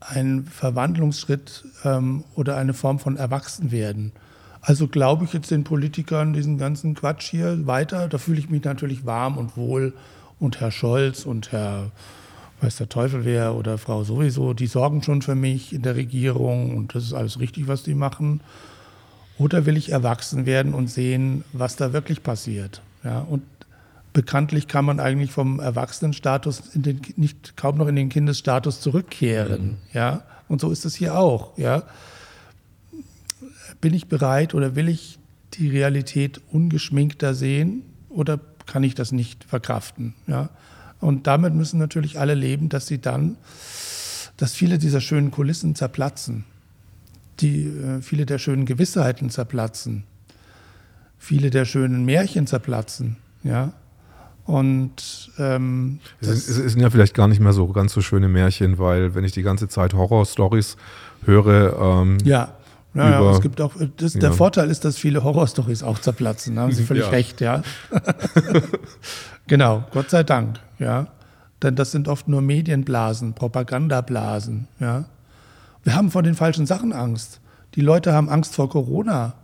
ein Verwandlungsschritt ähm, oder eine Form von Erwachsenwerden. Also glaube ich jetzt den Politikern diesen ganzen Quatsch hier weiter. Da fühle ich mich natürlich warm und wohl. Und Herr Scholz und Herr, weiß der Teufel wer oder Frau sowieso, die sorgen schon für mich in der Regierung und das ist alles richtig, was die machen. Oder will ich erwachsen werden und sehen, was da wirklich passiert? Ja, und bekanntlich kann man eigentlich vom Erwachsenenstatus in den, nicht kaum noch in den Kindesstatus zurückkehren. Mhm. Ja, und so ist es hier auch. Ja, bin ich bereit oder will ich die Realität ungeschminkter sehen oder kann ich das nicht verkraften? Ja? Und damit müssen natürlich alle leben, dass sie dann, dass viele dieser schönen Kulissen zerplatzen, die, äh, viele der schönen Gewissheiten zerplatzen, viele der schönen Märchen zerplatzen. Ja? Und ähm, es, sind, ja vielleicht gar nicht mehr so ganz so schöne Märchen, weil wenn ich die ganze Zeit Horrorstories höre, ähm, ja. Ja, ja, es gibt auch, das, ja. der Vorteil ist, dass viele Horrorstories auch zerplatzen. Da haben Sie völlig ja. recht, ja. genau, Gott sei Dank, ja. Denn das sind oft nur Medienblasen, Propagandablasen, ja. Wir haben vor den falschen Sachen Angst. Die Leute haben Angst vor Corona.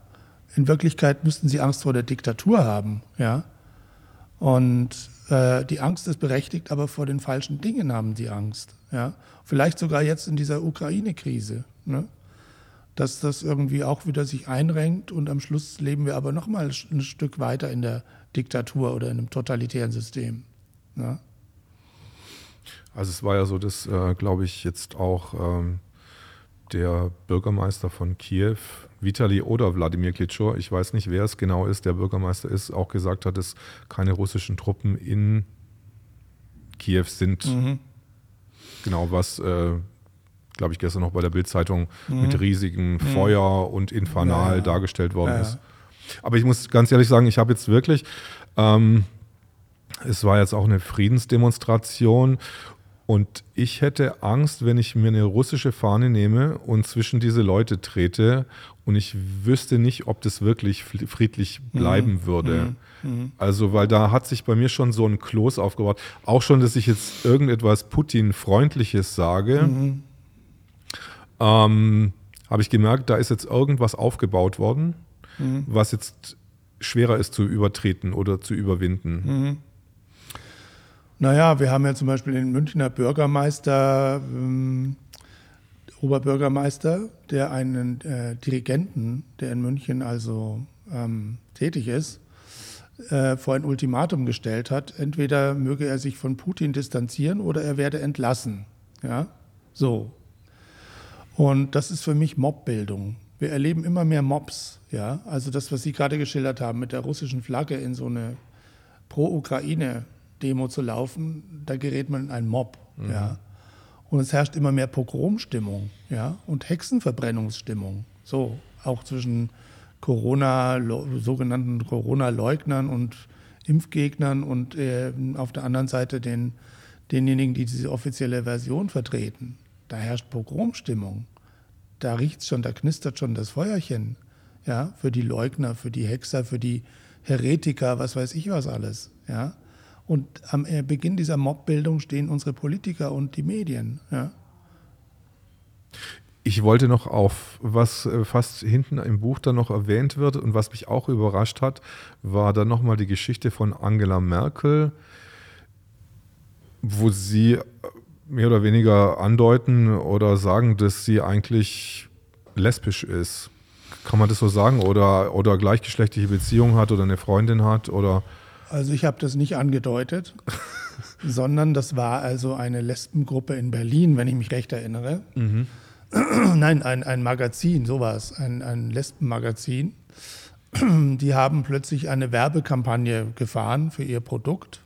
In Wirklichkeit müssten sie Angst vor der Diktatur haben, ja. Und äh, die Angst ist berechtigt, aber vor den falschen Dingen haben sie Angst, ja. Vielleicht sogar jetzt in dieser Ukraine-Krise, ne? dass das irgendwie auch wieder sich einrenkt und am Schluss leben wir aber noch mal ein Stück weiter in der Diktatur oder in einem totalitären System. Ja? Also es war ja so, dass, äh, glaube ich, jetzt auch ähm, der Bürgermeister von Kiew, Vitali oder Wladimir Klitschko, ich weiß nicht, wer es genau ist, der Bürgermeister ist, auch gesagt hat, dass keine russischen Truppen in Kiew sind. Mhm. Genau, was, äh, glaube ich, gestern noch bei der Bildzeitung mhm. mit riesigem mhm. Feuer und infernal ja. dargestellt worden ja. ist. Aber ich muss ganz ehrlich sagen, ich habe jetzt wirklich, ähm, es war jetzt auch eine Friedensdemonstration und ich hätte Angst, wenn ich mir eine russische Fahne nehme und zwischen diese Leute trete und ich wüsste nicht, ob das wirklich friedlich mhm. bleiben mhm. würde. Mhm. Also, weil da hat sich bei mir schon so ein Kloß aufgebaut. Auch schon, dass ich jetzt irgendetwas Putin-freundliches sage, mhm. ähm, habe ich gemerkt, da ist jetzt irgendwas aufgebaut worden, mhm. was jetzt schwerer ist zu übertreten oder zu überwinden. Naja, wir haben ja zum Beispiel den Münchner Bürgermeister, ähm, Oberbürgermeister, der einen äh, Dirigenten, der in München also ähm, tätig ist, äh, vor ein Ultimatum gestellt hat. Entweder möge er sich von Putin distanzieren oder er werde entlassen. Ja, so. Und das ist für mich Mobbildung. Wir erleben immer mehr Mobs. Ja, also das, was Sie gerade geschildert haben mit der russischen Flagge in so eine Pro-Ukraine Demo zu laufen, da gerät man in einen Mob. Mhm. Ja. Und es herrscht immer mehr Pogromstimmung ja, und Hexenverbrennungsstimmung. So, auch zwischen Corona, sogenannten Corona-Leugnern und Impfgegnern und äh, auf der anderen Seite den, denjenigen, die diese offizielle Version vertreten. Da herrscht Pogromstimmung. Da riecht es schon, da knistert schon das Feuerchen. Ja, für die Leugner, für die Hexer, für die Heretiker, was weiß ich was alles. Ja. Und am äh, Beginn dieser Mobbildung stehen unsere Politiker und die Medien. Ja. Ich wollte noch auf, was äh, fast hinten im Buch dann noch erwähnt wird und was mich auch überrascht hat, war dann nochmal die Geschichte von Angela Merkel, wo sie äh, mehr oder weniger andeuten oder sagen, dass sie eigentlich lesbisch ist. Kann man das so sagen? Oder, oder gleichgeschlechtliche Beziehungen hat oder eine Freundin hat oder also ich habe das nicht angedeutet, sondern das war also eine Lesbengruppe in Berlin, wenn ich mich recht erinnere. Mhm. Nein, ein, ein Magazin, sowas, ein, ein Lesbenmagazin. Die haben plötzlich eine Werbekampagne gefahren für ihr Produkt.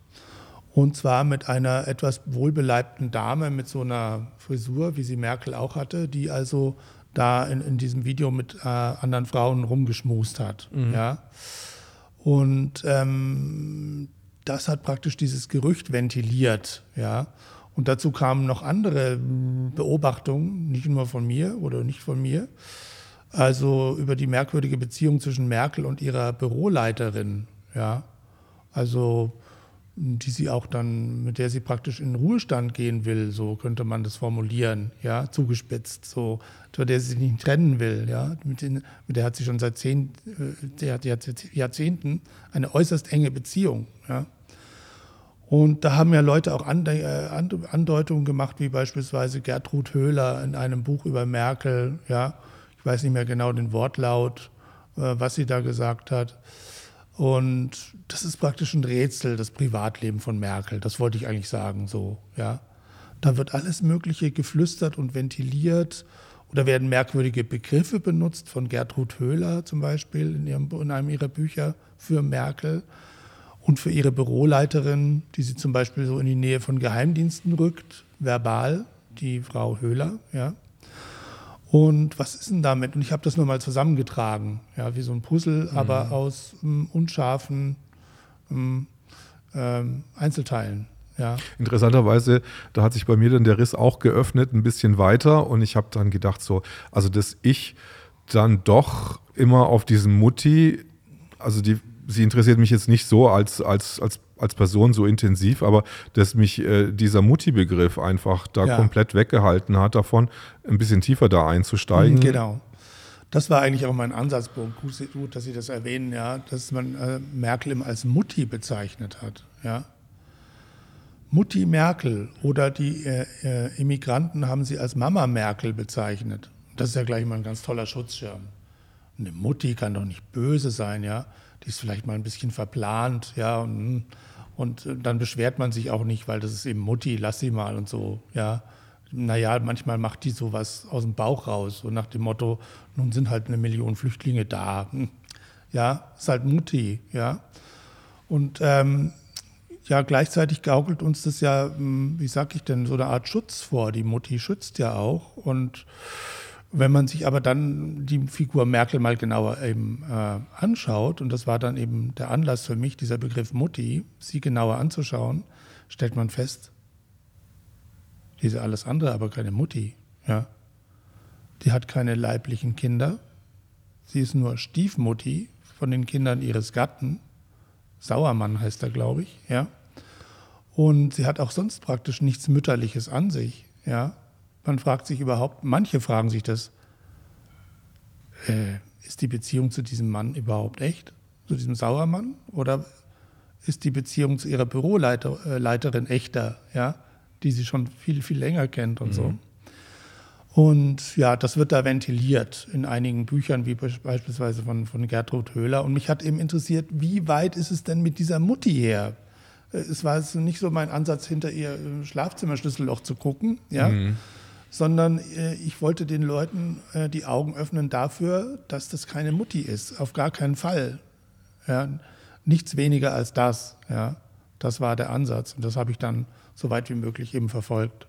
Und zwar mit einer etwas wohlbeleibten Dame mit so einer Frisur, wie sie Merkel auch hatte, die also da in, in diesem Video mit äh, anderen Frauen rumgeschmust hat. Mhm. Ja. Und ähm, das hat praktisch dieses Gerücht ventiliert, ja. Und dazu kamen noch andere Beobachtungen, nicht nur von mir oder nicht von mir, also über die merkwürdige Beziehung zwischen Merkel und ihrer Büroleiterin, ja. Also die sie auch dann, mit der sie praktisch in Ruhestand gehen will, so könnte man das formulieren, ja, zugespitzt, so, von der sie sich nicht trennen will, ja, mit, den, mit der hat sie schon seit zehn, äh, der hat Jahrzehnten eine äußerst enge Beziehung, ja. Und da haben ja Leute auch äh, Andeutungen gemacht, wie beispielsweise Gertrud Höhler in einem Buch über Merkel, ja, ich weiß nicht mehr genau den Wortlaut, äh, was sie da gesagt hat. Und das ist praktisch ein Rätsel, das Privatleben von Merkel. Das wollte ich eigentlich sagen, so, ja. Da wird alles Mögliche geflüstert und ventiliert oder werden merkwürdige Begriffe benutzt von Gertrud Höhler zum Beispiel in, ihrem, in einem ihrer Bücher für Merkel und für ihre Büroleiterin, die sie zum Beispiel so in die Nähe von Geheimdiensten rückt, verbal, die Frau Höhler, ja. Und was ist denn damit? Und ich habe das nur mal zusammengetragen, ja, wie so ein Puzzle, mhm. aber aus ähm, unscharfen ähm, ähm, Einzelteilen. Ja. Interessanterweise, da hat sich bei mir dann der Riss auch geöffnet, ein bisschen weiter. Und ich habe dann gedacht, so, also dass ich dann doch immer auf diesen Mutti, also die, sie interessiert mich jetzt nicht so als, als, als als Person so intensiv, aber dass mich äh, dieser Mutti-Begriff einfach da ja. komplett weggehalten hat, davon ein bisschen tiefer da einzusteigen. Mhm, genau. Das war eigentlich auch mein Ansatzpunkt. Gut, dass Sie das erwähnen, ja, dass man äh, Merkel als Mutti bezeichnet hat. Ja. Mutti Merkel oder die äh, äh, Immigranten haben sie als Mama Merkel bezeichnet. Das ist ja gleich mal ein ganz toller Schutzschirm. Eine Mutti kann doch nicht böse sein, ja. Die ist vielleicht mal ein bisschen verplant, ja. Und, Und dann beschwert man sich auch nicht, weil das ist eben Mutti, lass sie mal und so, ja. Naja, manchmal macht die sowas aus dem Bauch raus, so nach dem Motto, nun sind halt eine Million Flüchtlinge da. Hm. Ja, ist halt Mutti, ja. Und ähm, ja, gleichzeitig gaukelt uns das ja, hm, wie sag ich denn, so eine Art Schutz vor. Die Mutti schützt ja auch. Und wenn man sich aber dann die Figur Merkel mal genauer eben äh, anschaut, und das war dann eben der Anlass für mich, dieser Begriff Mutti, sie genauer anzuschauen, stellt man fest, diese alles andere, aber keine Mutti. Ja. Die hat keine leiblichen Kinder. Sie ist nur Stiefmutti von den Kindern ihres Gatten. Sauermann heißt er, glaube ich. Ja. Und sie hat auch sonst praktisch nichts Mütterliches an sich. Ja. Man fragt sich überhaupt, manche fragen sich das, äh, ist die Beziehung zu diesem Mann überhaupt echt? Zu diesem Sauermann? Oder ist die Beziehung zu ihrer Büroleiterin äh, echter, ja? die sie schon viel, viel länger kennt und mhm. so? Und ja, das wird da ventiliert in einigen Büchern, wie beispielsweise von, von Gertrud Höhler. Und mich hat eben interessiert, wie weit ist es denn mit dieser Mutti her? Es war jetzt nicht so mein Ansatz, hinter ihr Schlafzimmerschlüsselloch zu gucken, ja. Mhm sondern äh, ich wollte den Leuten äh, die Augen öffnen dafür, dass das keine Mutti ist, auf gar keinen Fall. Ja, nichts weniger als das. Ja, das war der Ansatz und das habe ich dann so weit wie möglich eben verfolgt.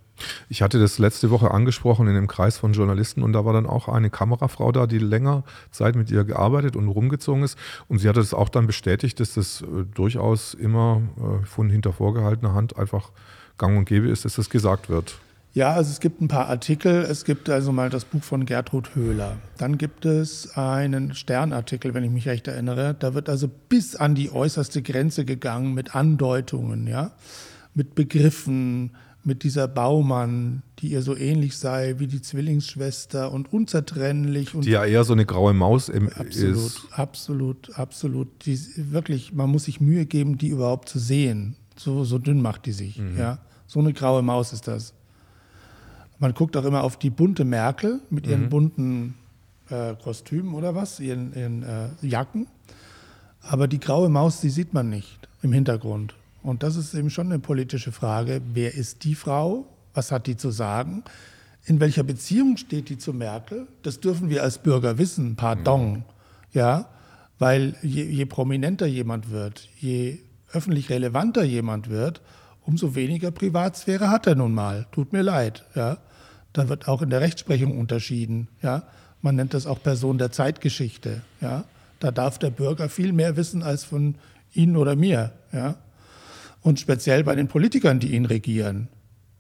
Ich hatte das letzte Woche angesprochen in einem Kreis von Journalisten und da war dann auch eine Kamerafrau da, die länger Zeit mit ihr gearbeitet und rumgezogen ist. Und sie hatte das auch dann bestätigt, dass das äh, durchaus immer äh, von hinter vorgehaltener Hand einfach gang und gäbe ist, dass das gesagt wird. Ja, also es gibt ein paar Artikel. Es gibt also mal das Buch von Gertrud Höhler. Dann gibt es einen Sternartikel, wenn ich mich recht erinnere. Da wird also bis an die äußerste Grenze gegangen mit Andeutungen, ja, mit Begriffen, mit dieser Baumann, die ihr so ähnlich sei wie die Zwillingsschwester und unzertrennlich. Und die ja eher so eine graue Maus im absolut, ist. Absolut, absolut. Die, wirklich, man muss sich Mühe geben, die überhaupt zu sehen. So, so dünn macht die sich. Mhm. Ja. So eine graue Maus ist das. Man guckt auch immer auf die bunte Merkel mit ihren mhm. bunten äh, Kostümen oder was, ihren, ihren äh, Jacken. Aber die graue Maus, die sieht man nicht im Hintergrund. Und das ist eben schon eine politische Frage. Wer ist die Frau? Was hat die zu sagen? In welcher Beziehung steht die zu Merkel? Das dürfen wir als Bürger wissen, pardon. Mhm. Ja, weil je, je prominenter jemand wird, je öffentlich relevanter jemand wird, umso weniger Privatsphäre hat er nun mal. Tut mir leid. Ja. Da wird auch in der Rechtsprechung unterschieden. Ja? Man nennt das auch Person der Zeitgeschichte. Ja? Da darf der Bürger viel mehr wissen als von Ihnen oder mir. Ja? Und speziell bei den Politikern, die ihn regieren.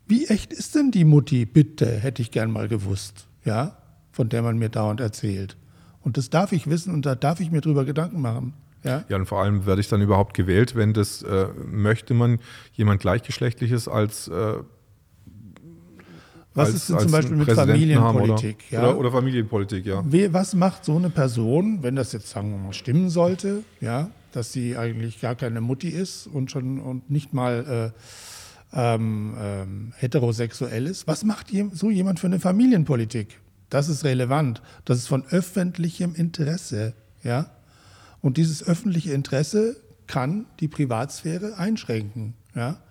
Wie echt ist denn die Mutti, bitte, hätte ich gern mal gewusst, ja? von der man mir dauernd erzählt. Und das darf ich wissen und da darf ich mir drüber Gedanken machen. Ja? ja, und vor allem werde ich dann überhaupt gewählt, wenn das äh, möchte man jemand Gleichgeschlechtliches als äh, was als, ist denn zum Beispiel mit Familienpolitik? Oder, ja? oder, oder, Familienpolitik, ja. Was macht so eine Person, wenn das jetzt sagen wir mal stimmen sollte, ja, dass sie eigentlich gar keine Mutti ist und schon und nicht mal äh, ähm, ähm, heterosexuell ist? Was macht so jemand für eine Familienpolitik? Das ist relevant. Das ist von öffentlichem Interesse, ja. Und dieses öffentliche Interesse kann die Privatsphäre einschränken, ja.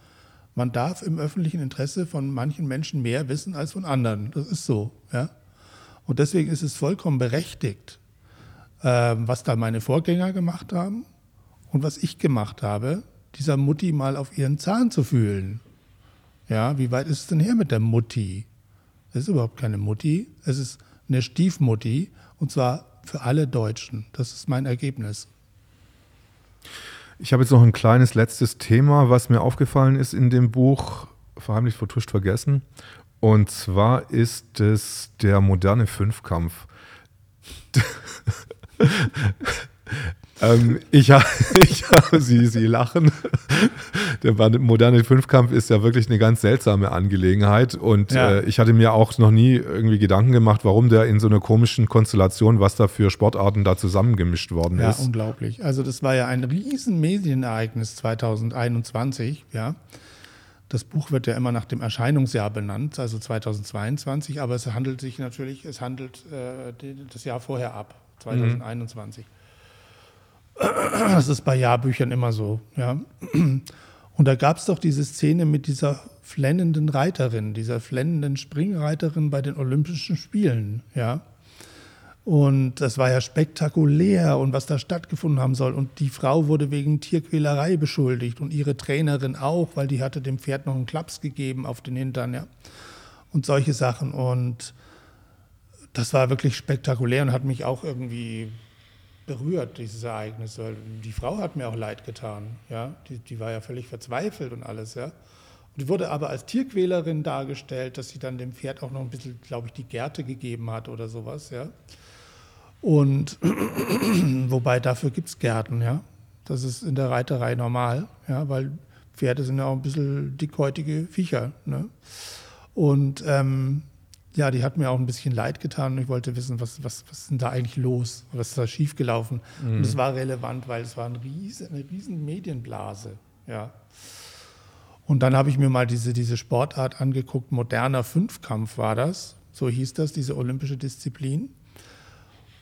Man darf im öffentlichen Interesse von manchen Menschen mehr wissen als von anderen. Das ist so. Ja? Und deswegen ist es vollkommen berechtigt, äh, was da meine Vorgänger gemacht haben und was ich gemacht habe, dieser Mutti mal auf ihren Zahn zu fühlen. Ja, wie weit ist es denn her mit der Mutti? Es ist überhaupt keine Mutti, es ist eine Stiefmutti und zwar für alle Deutschen. Das ist mein Ergebnis. Ich habe jetzt noch ein kleines letztes Thema, was mir aufgefallen ist in dem Buch Verheimlicht, Vertuscht, Vergessen. Und zwar ist es der moderne Fünfkampf. Ähm, ich, ich habe sie, sie lachen. Der moderne Fünfkampf ist ja wirklich eine ganz seltsame Angelegenheit. Und ja. äh, ich hatte mir auch noch nie irgendwie Gedanken gemacht, warum der in so einer komischen Konstellation, was da für Sportarten da zusammengemischt worden ja, ist. Ja, unglaublich. Also das war ja ein riesen Medienereignis 2021, ja. Das Buch wird ja immer nach dem Erscheinungsjahr benannt, also 2022, aber es handelt sich natürlich, es handelt äh, das Jahr vorher ab, 2021. Mhm. Das ist bei Jahrbüchern immer so. Ja. Und da gab es doch diese Szene mit dieser flennenden Reiterin, dieser flennenden Springreiterin bei den Olympischen Spielen, ja. Und das war ja spektakulär und was da stattgefunden haben soll. Und die Frau wurde wegen Tierquälerei beschuldigt und ihre Trainerin auch, weil die hatte dem Pferd noch einen Klaps gegeben auf den Hintern, ja. Und solche Sachen. Und das war wirklich spektakulär und hat mich auch irgendwie berührt, dieses Ereignis. Weil die Frau hat mir auch leid getan, ja. Die, die war ja völlig verzweifelt und alles, ja. Und die wurde aber als Tierquälerin dargestellt, dass sie dann dem Pferd auch noch ein bisschen, glaube ich, die Gerte gegeben hat oder sowas, ja. Und wobei dafür gibt es Gärten, ja. Das ist in der Reiterei normal, ja, weil Pferde sind ja auch ein bisschen dickhäutige Viecher. Ne? Und ähm, ja, die hat mir auch ein bisschen leid getan und ich wollte wissen, was, was, was ist denn da eigentlich los? Was ist da schiefgelaufen? Mhm. Und es war relevant, weil es war ein riesen, eine riesen Medienblase, ja. Und dann habe ich mir mal diese, diese Sportart angeguckt, moderner Fünfkampf war das, so hieß das, diese olympische Disziplin.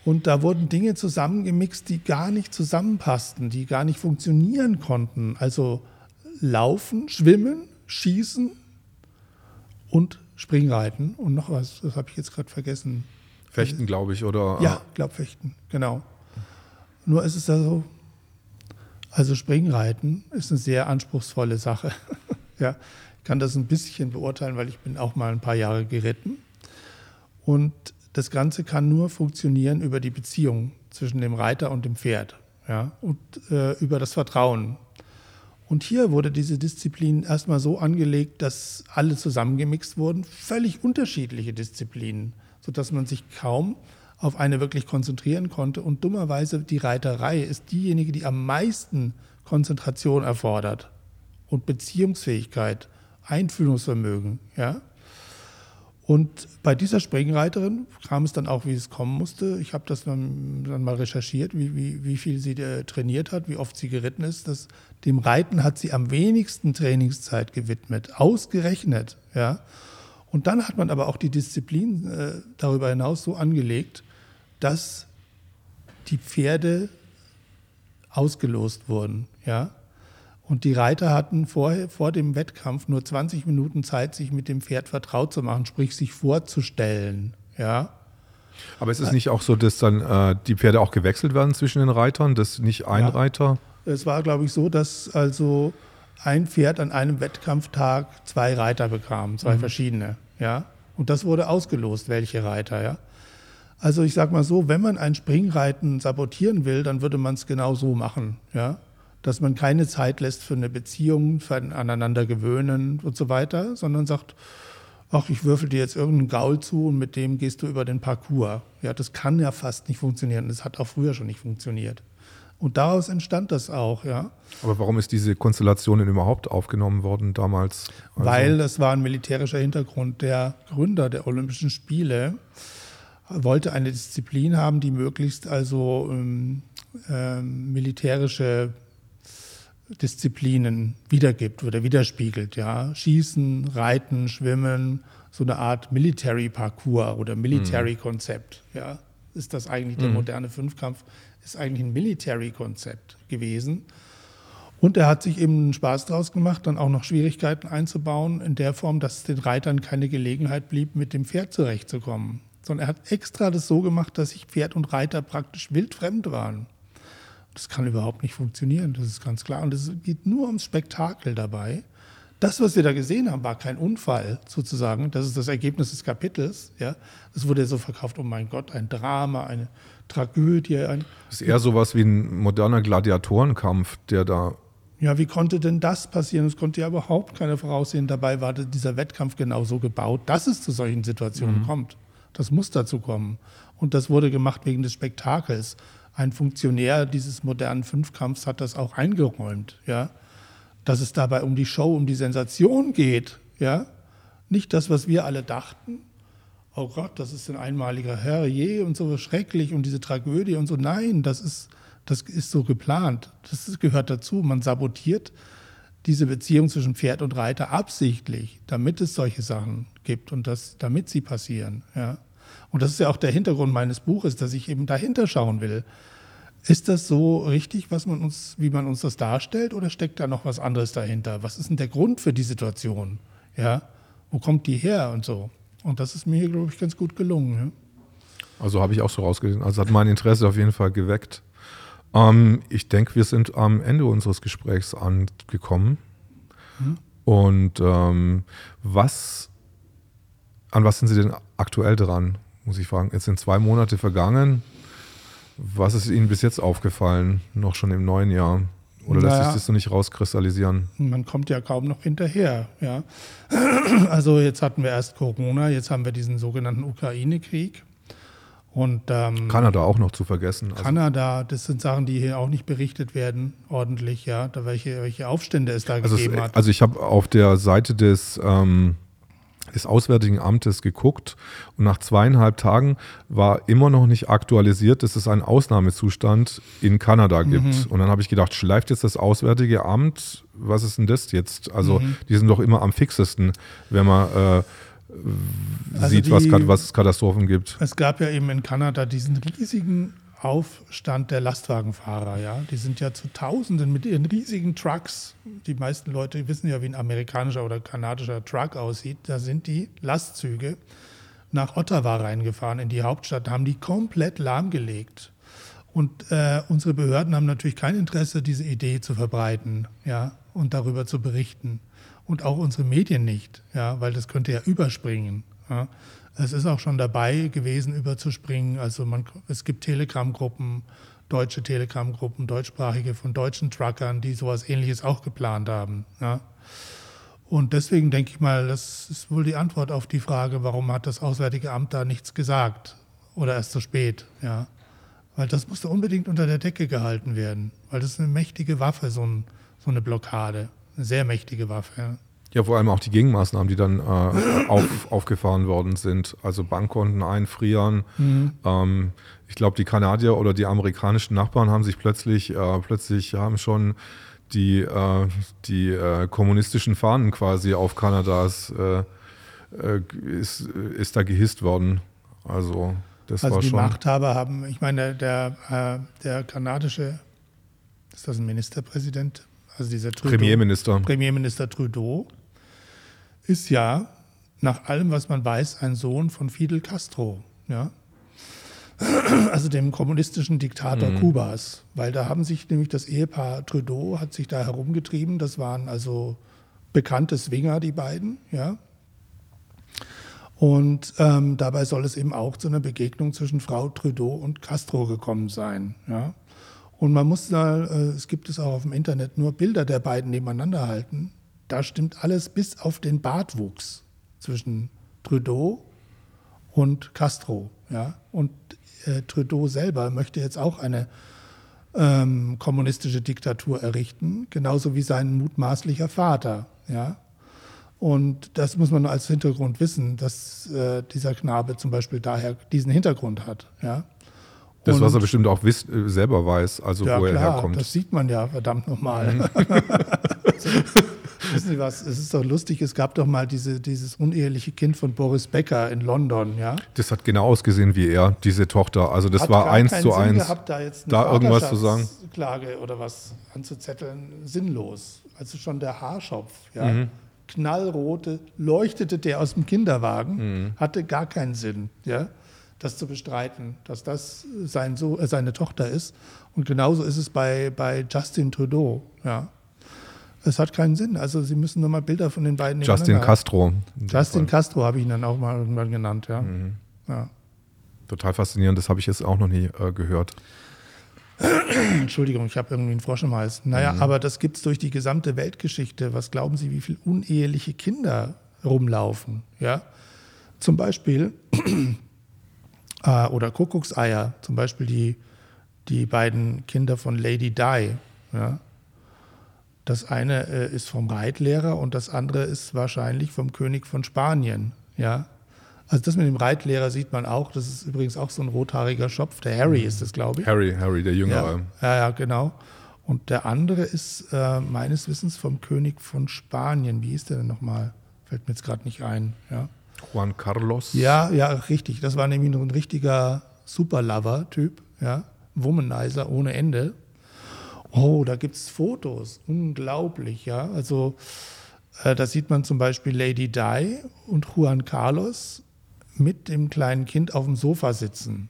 Und da wurden Dinge zusammengemixt, die gar nicht zusammenpassten, die gar nicht funktionieren konnten. Also Laufen, Schwimmen, Schießen und Springreiten und noch was, das habe ich jetzt gerade vergessen. Fechten, glaube ich, oder? Ja, ich glaube Fechten, genau. Nur ist es da so, also Springreiten ist eine sehr anspruchsvolle Sache. ja, ich kann das ein bisschen beurteilen, weil ich bin auch mal ein paar Jahre geritten. Und das Ganze kann nur funktionieren über die Beziehung zwischen dem Reiter und dem Pferd ja, und äh, über das Vertrauen. Und hier wurde diese Disziplin erstmal so angelegt, dass alle zusammengemixt wurden, völlig unterschiedliche Disziplinen, sodass man sich kaum auf eine wirklich konzentrieren konnte. Und dummerweise die Reiterei ist diejenige, die am meisten Konzentration erfordert und Beziehungsfähigkeit, Einfühlungsvermögen. Ja? Und bei dieser Springreiterin kam es dann auch, wie es kommen musste. Ich habe das dann, dann, mal recherchiert, wie, wie, wie viel sie äh, trainiert hat, wie oft sie geritten ist. Das, dem Reiten hat sie am wenigsten Trainingszeit gewidmet, ausgerechnet. Ja. Und dann hat man aber auch die Disziplin äh, darüber hinaus so angelegt, dass die Pferde ausgelost wurden. Ja. Und die Reiter hatten vor, vor dem Wettkampf nur 20 Minuten Zeit, sich mit dem Pferd vertraut zu machen, sprich sich vorzustellen. Ja. Aber ist es nicht auch so, dass dann äh, die Pferde auch gewechselt werden zwischen den Reitern, dass nicht ein ja. Reiter? Es war, glaube ich, so, dass also ein Pferd an einem Wettkampftag zwei Reiter bekam, zwei mhm. verschiedene. Ja. Und das wurde ausgelost, welche Reiter, ja. Also ich sage mal so, wenn man ein Springreiten sabotieren will, dann würde man es genau so machen. Ja? Dass man keine Zeit lässt für eine Beziehung, für ein aneinander gewöhnen und so weiter, sondern sagt, ach, ich würfel dir jetzt irgendeinen Gaul zu und mit dem gehst du über den Parcours. Ja, das kann ja fast nicht funktionieren. Das hat auch früher schon nicht funktioniert. Und daraus entstand das auch, ja. Aber warum ist diese Konstellation denn überhaupt aufgenommen worden damals? Also Weil das war ein militärischer Hintergrund. Der Gründer der Olympischen Spiele wollte eine Disziplin haben, die möglichst also ähm, ähm, militärische Disziplinen wiedergibt oder widerspiegelt. Ja? Schießen, Reiten, Schwimmen, so eine Art Military Parcours oder Military mhm. Ja? Ist das eigentlich der mhm. moderne Fünfkampf? Ist eigentlich ein Military Konzept gewesen. Und er hat sich eben einen Spaß draus gemacht, dann auch noch Schwierigkeiten einzubauen, in der Form, dass den Reitern keine Gelegenheit blieb, mit dem Pferd zurechtzukommen. Sondern er hat extra das so gemacht, dass sich Pferd und Reiter praktisch wildfremd waren. Das kann überhaupt nicht funktionieren, das ist ganz klar. Und es geht nur ums Spektakel dabei. Das, was wir da gesehen haben, war kein Unfall sozusagen. Das ist das Ergebnis des Kapitels. Ja, das wurde so verkauft. Oh mein Gott, ein Drama, eine Tragödie. Ein das ist eher so was wie ein moderner Gladiatorenkampf, der da. Ja, wie konnte denn das passieren? Es konnte ja überhaupt keine voraussehen. Dabei war dieser Wettkampf genau so gebaut, dass es zu solchen Situationen mhm. kommt. Das muss dazu kommen. Und das wurde gemacht wegen des Spektakels ein Funktionär dieses modernen Fünfkampfs hat das auch eingeräumt, ja, dass es dabei um die Show, um die Sensation geht, ja, nicht das, was wir alle dachten. Oh Gott, das ist ein einmaliger Herr, je und so schrecklich und diese Tragödie und so. Nein, das ist, das ist so geplant. Das gehört dazu. Man sabotiert diese Beziehung zwischen Pferd und Reiter absichtlich, damit es solche Sachen gibt und das, damit sie passieren. Ja. Und das ist ja auch der Hintergrund meines Buches, dass ich eben dahinter schauen will. Ist das so richtig, was man uns, wie man uns das darstellt, oder steckt da noch was anderes dahinter? Was ist denn der Grund für die Situation? Ja, wo kommt die her und so? Und das ist mir glaube ich, ganz gut gelungen. Ja? Also habe ich auch so rausgelesen. Also hat mein Interesse auf jeden Fall geweckt. Ähm, ich denke, wir sind am Ende unseres Gesprächs angekommen. Mhm. Und ähm, was, an was sind Sie denn aktuell dran, muss ich fragen? Jetzt sind zwei Monate vergangen. Was ist Ihnen bis jetzt aufgefallen, noch schon im neuen Jahr? Oder lässt sich das so nicht rauskristallisieren? Man kommt ja kaum noch hinterher. Ja. Also jetzt hatten wir erst Corona, jetzt haben wir diesen sogenannten Ukraine-Krieg. Und, ähm, Kanada auch noch zu vergessen. Also Kanada, das sind Sachen, die hier auch nicht berichtet werden, ordentlich, ja, da welche, welche Aufstände es da also gegeben es, hat. Also ich habe auf der Seite des ähm, des Auswärtigen Amtes geguckt und nach zweieinhalb Tagen war immer noch nicht aktualisiert, dass es einen Ausnahmezustand in Kanada gibt. Mhm. Und dann habe ich gedacht, schleift jetzt das Auswärtige Amt, was ist denn das jetzt? Also mhm. die sind doch immer am fixesten, wenn man äh, also sieht, die, was, was es Katastrophen gibt. Es gab ja eben in Kanada diesen riesigen Aufstand der Lastwagenfahrer, ja. Die sind ja zu Tausenden mit ihren riesigen Trucks. Die meisten Leute wissen ja, wie ein amerikanischer oder kanadischer Truck aussieht. Da sind die Lastzüge nach Ottawa reingefahren in die Hauptstadt, haben die komplett lahmgelegt. Und äh, unsere Behörden haben natürlich kein Interesse, diese Idee zu verbreiten, ja, und darüber zu berichten. Und auch unsere Medien nicht, ja, weil das könnte ja überspringen. Ja. Es ist auch schon dabei gewesen, überzuspringen. Also man, es gibt Telegram-Gruppen, deutsche Telegram-Gruppen, deutschsprachige von deutschen Truckern, die sowas ähnliches auch geplant haben. Ja. Und deswegen denke ich mal, das ist wohl die Antwort auf die Frage, warum hat das Auswärtige Amt da nichts gesagt oder erst zu spät. Ja. Weil das musste unbedingt unter der Decke gehalten werden, weil das ist eine mächtige Waffe, so, ein, so eine Blockade, eine sehr mächtige Waffe. Ja. Ja, vor allem auch die Gegenmaßnahmen, die dann äh, auf, aufgefahren worden sind. Also Bankkonten einfrieren. Mhm. Ähm, ich glaube, die Kanadier oder die amerikanischen Nachbarn haben sich plötzlich, äh, plötzlich haben schon die, äh, die äh, kommunistischen Fahnen quasi auf Kanadas äh, äh, ist, ist da gehisst worden. Also das also war die schon. Machthaber haben, ich meine, der, der, der kanadische, ist das ein Ministerpräsident? Also dieser Trudeau, Premierminister. Premierminister Trudeau ist ja nach allem, was man weiß, ein Sohn von Fidel Castro, ja? also dem kommunistischen Diktator mhm. Kubas, weil da haben sich nämlich das Ehepaar Trudeau hat sich da herumgetrieben. Das waren also bekannte Swinger, die beiden, ja. Und ähm, dabei soll es eben auch zu einer Begegnung zwischen Frau Trudeau und Castro gekommen sein, ja. Und man muss da, äh, es gibt es auch auf dem Internet nur Bilder der beiden nebeneinander halten da stimmt alles bis auf den Bartwuchs zwischen Trudeau und Castro. Ja? Und äh, Trudeau selber möchte jetzt auch eine ähm, kommunistische Diktatur errichten, genauso wie sein mutmaßlicher Vater. Ja? Und das muss man als Hintergrund wissen, dass äh, dieser Knabe zum Beispiel daher diesen Hintergrund hat. Ja? Das, was er bestimmt auch wiss, äh, selber weiß, also ja, wo er klar, herkommt. Das sieht man ja verdammt nochmal. Mhm. Wissen Sie was? Es ist doch lustig, es gab doch mal diese, dieses uneheliche Kind von Boris Becker in London, ja? Das hat genau ausgesehen wie er, diese Tochter. Also das hat war eins zu Sinn eins. Gehabt, da jetzt da irgendwas zu sagen. Klage oder was anzuzetteln, sinnlos. Also schon der Haarschopf, ja. Mhm. Knallrote, leuchtete der aus dem Kinderwagen, mhm. hatte gar keinen Sinn, ja das zu bestreiten, dass das sein so äh, seine Tochter ist. Und genauso ist es bei, bei Justin Trudeau. Ja. Es hat keinen Sinn. Also Sie müssen nur mal Bilder von den beiden Justin Castro. Justin Castro habe ich ihn dann auch mal irgendwann genannt, ja. Mhm. ja. Total faszinierend, das habe ich jetzt auch noch nie äh, gehört. Entschuldigung, ich habe irgendwie einen Frosch im Hals. Naja, mhm. aber das gibt es durch die gesamte Weltgeschichte. Was glauben Sie, wie viele uneheliche Kinder rumlaufen? Ja? Zum Beispiel, äh, oder Kuckuckseier, zum Beispiel die, die beiden Kinder von Lady Di. Ja? Das eine äh, ist vom Reitlehrer und das andere ist wahrscheinlich vom König von Spanien. Ja? Also das mit dem Reitlehrer sieht man auch. Das ist übrigens auch so ein rothaariger Schopf. Der Harry ist es, glaube ich. Harry, Harry, der Jüngere. Ja, ja, ja genau. Und der andere ist äh, meines Wissens vom König von Spanien. Wie ist der denn nochmal? Fällt mir jetzt gerade nicht ein. Ja. Juan Carlos. Ja, ja, richtig. Das war nämlich ein richtiger Superlover-Typ. Ja Womanizer ohne Ende. Oh, da gibt es Fotos. Unglaublich, ja. Also äh, da sieht man zum Beispiel Lady Di und Juan Carlos mit dem kleinen Kind auf dem Sofa sitzen.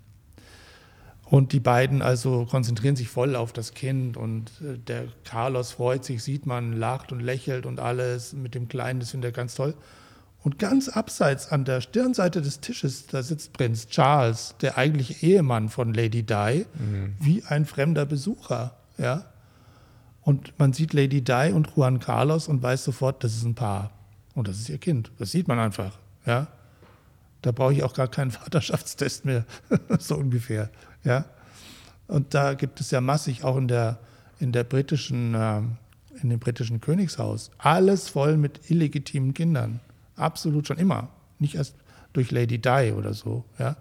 Und die beiden also konzentrieren sich voll auf das Kind und äh, der Carlos freut sich, sieht man, lacht und lächelt und alles mit dem Kleinen, das findet er ganz toll. Und ganz abseits an der Stirnseite des Tisches, da sitzt Prinz Charles, der eigentliche Ehemann von Lady Di, mhm. wie ein fremder Besucher. Ja? Und man sieht Lady Di und Juan Carlos und weiß sofort, das ist ein Paar. Und das ist ihr Kind. Das sieht man einfach. Ja? Da brauche ich auch gar keinen Vaterschaftstest mehr, so ungefähr. Ja? Und da gibt es ja massig auch in der, in der britischen, äh, in dem britischen Königshaus alles voll mit illegitimen Kindern. Absolut schon immer. Nicht erst durch Lady Di oder so. Ja?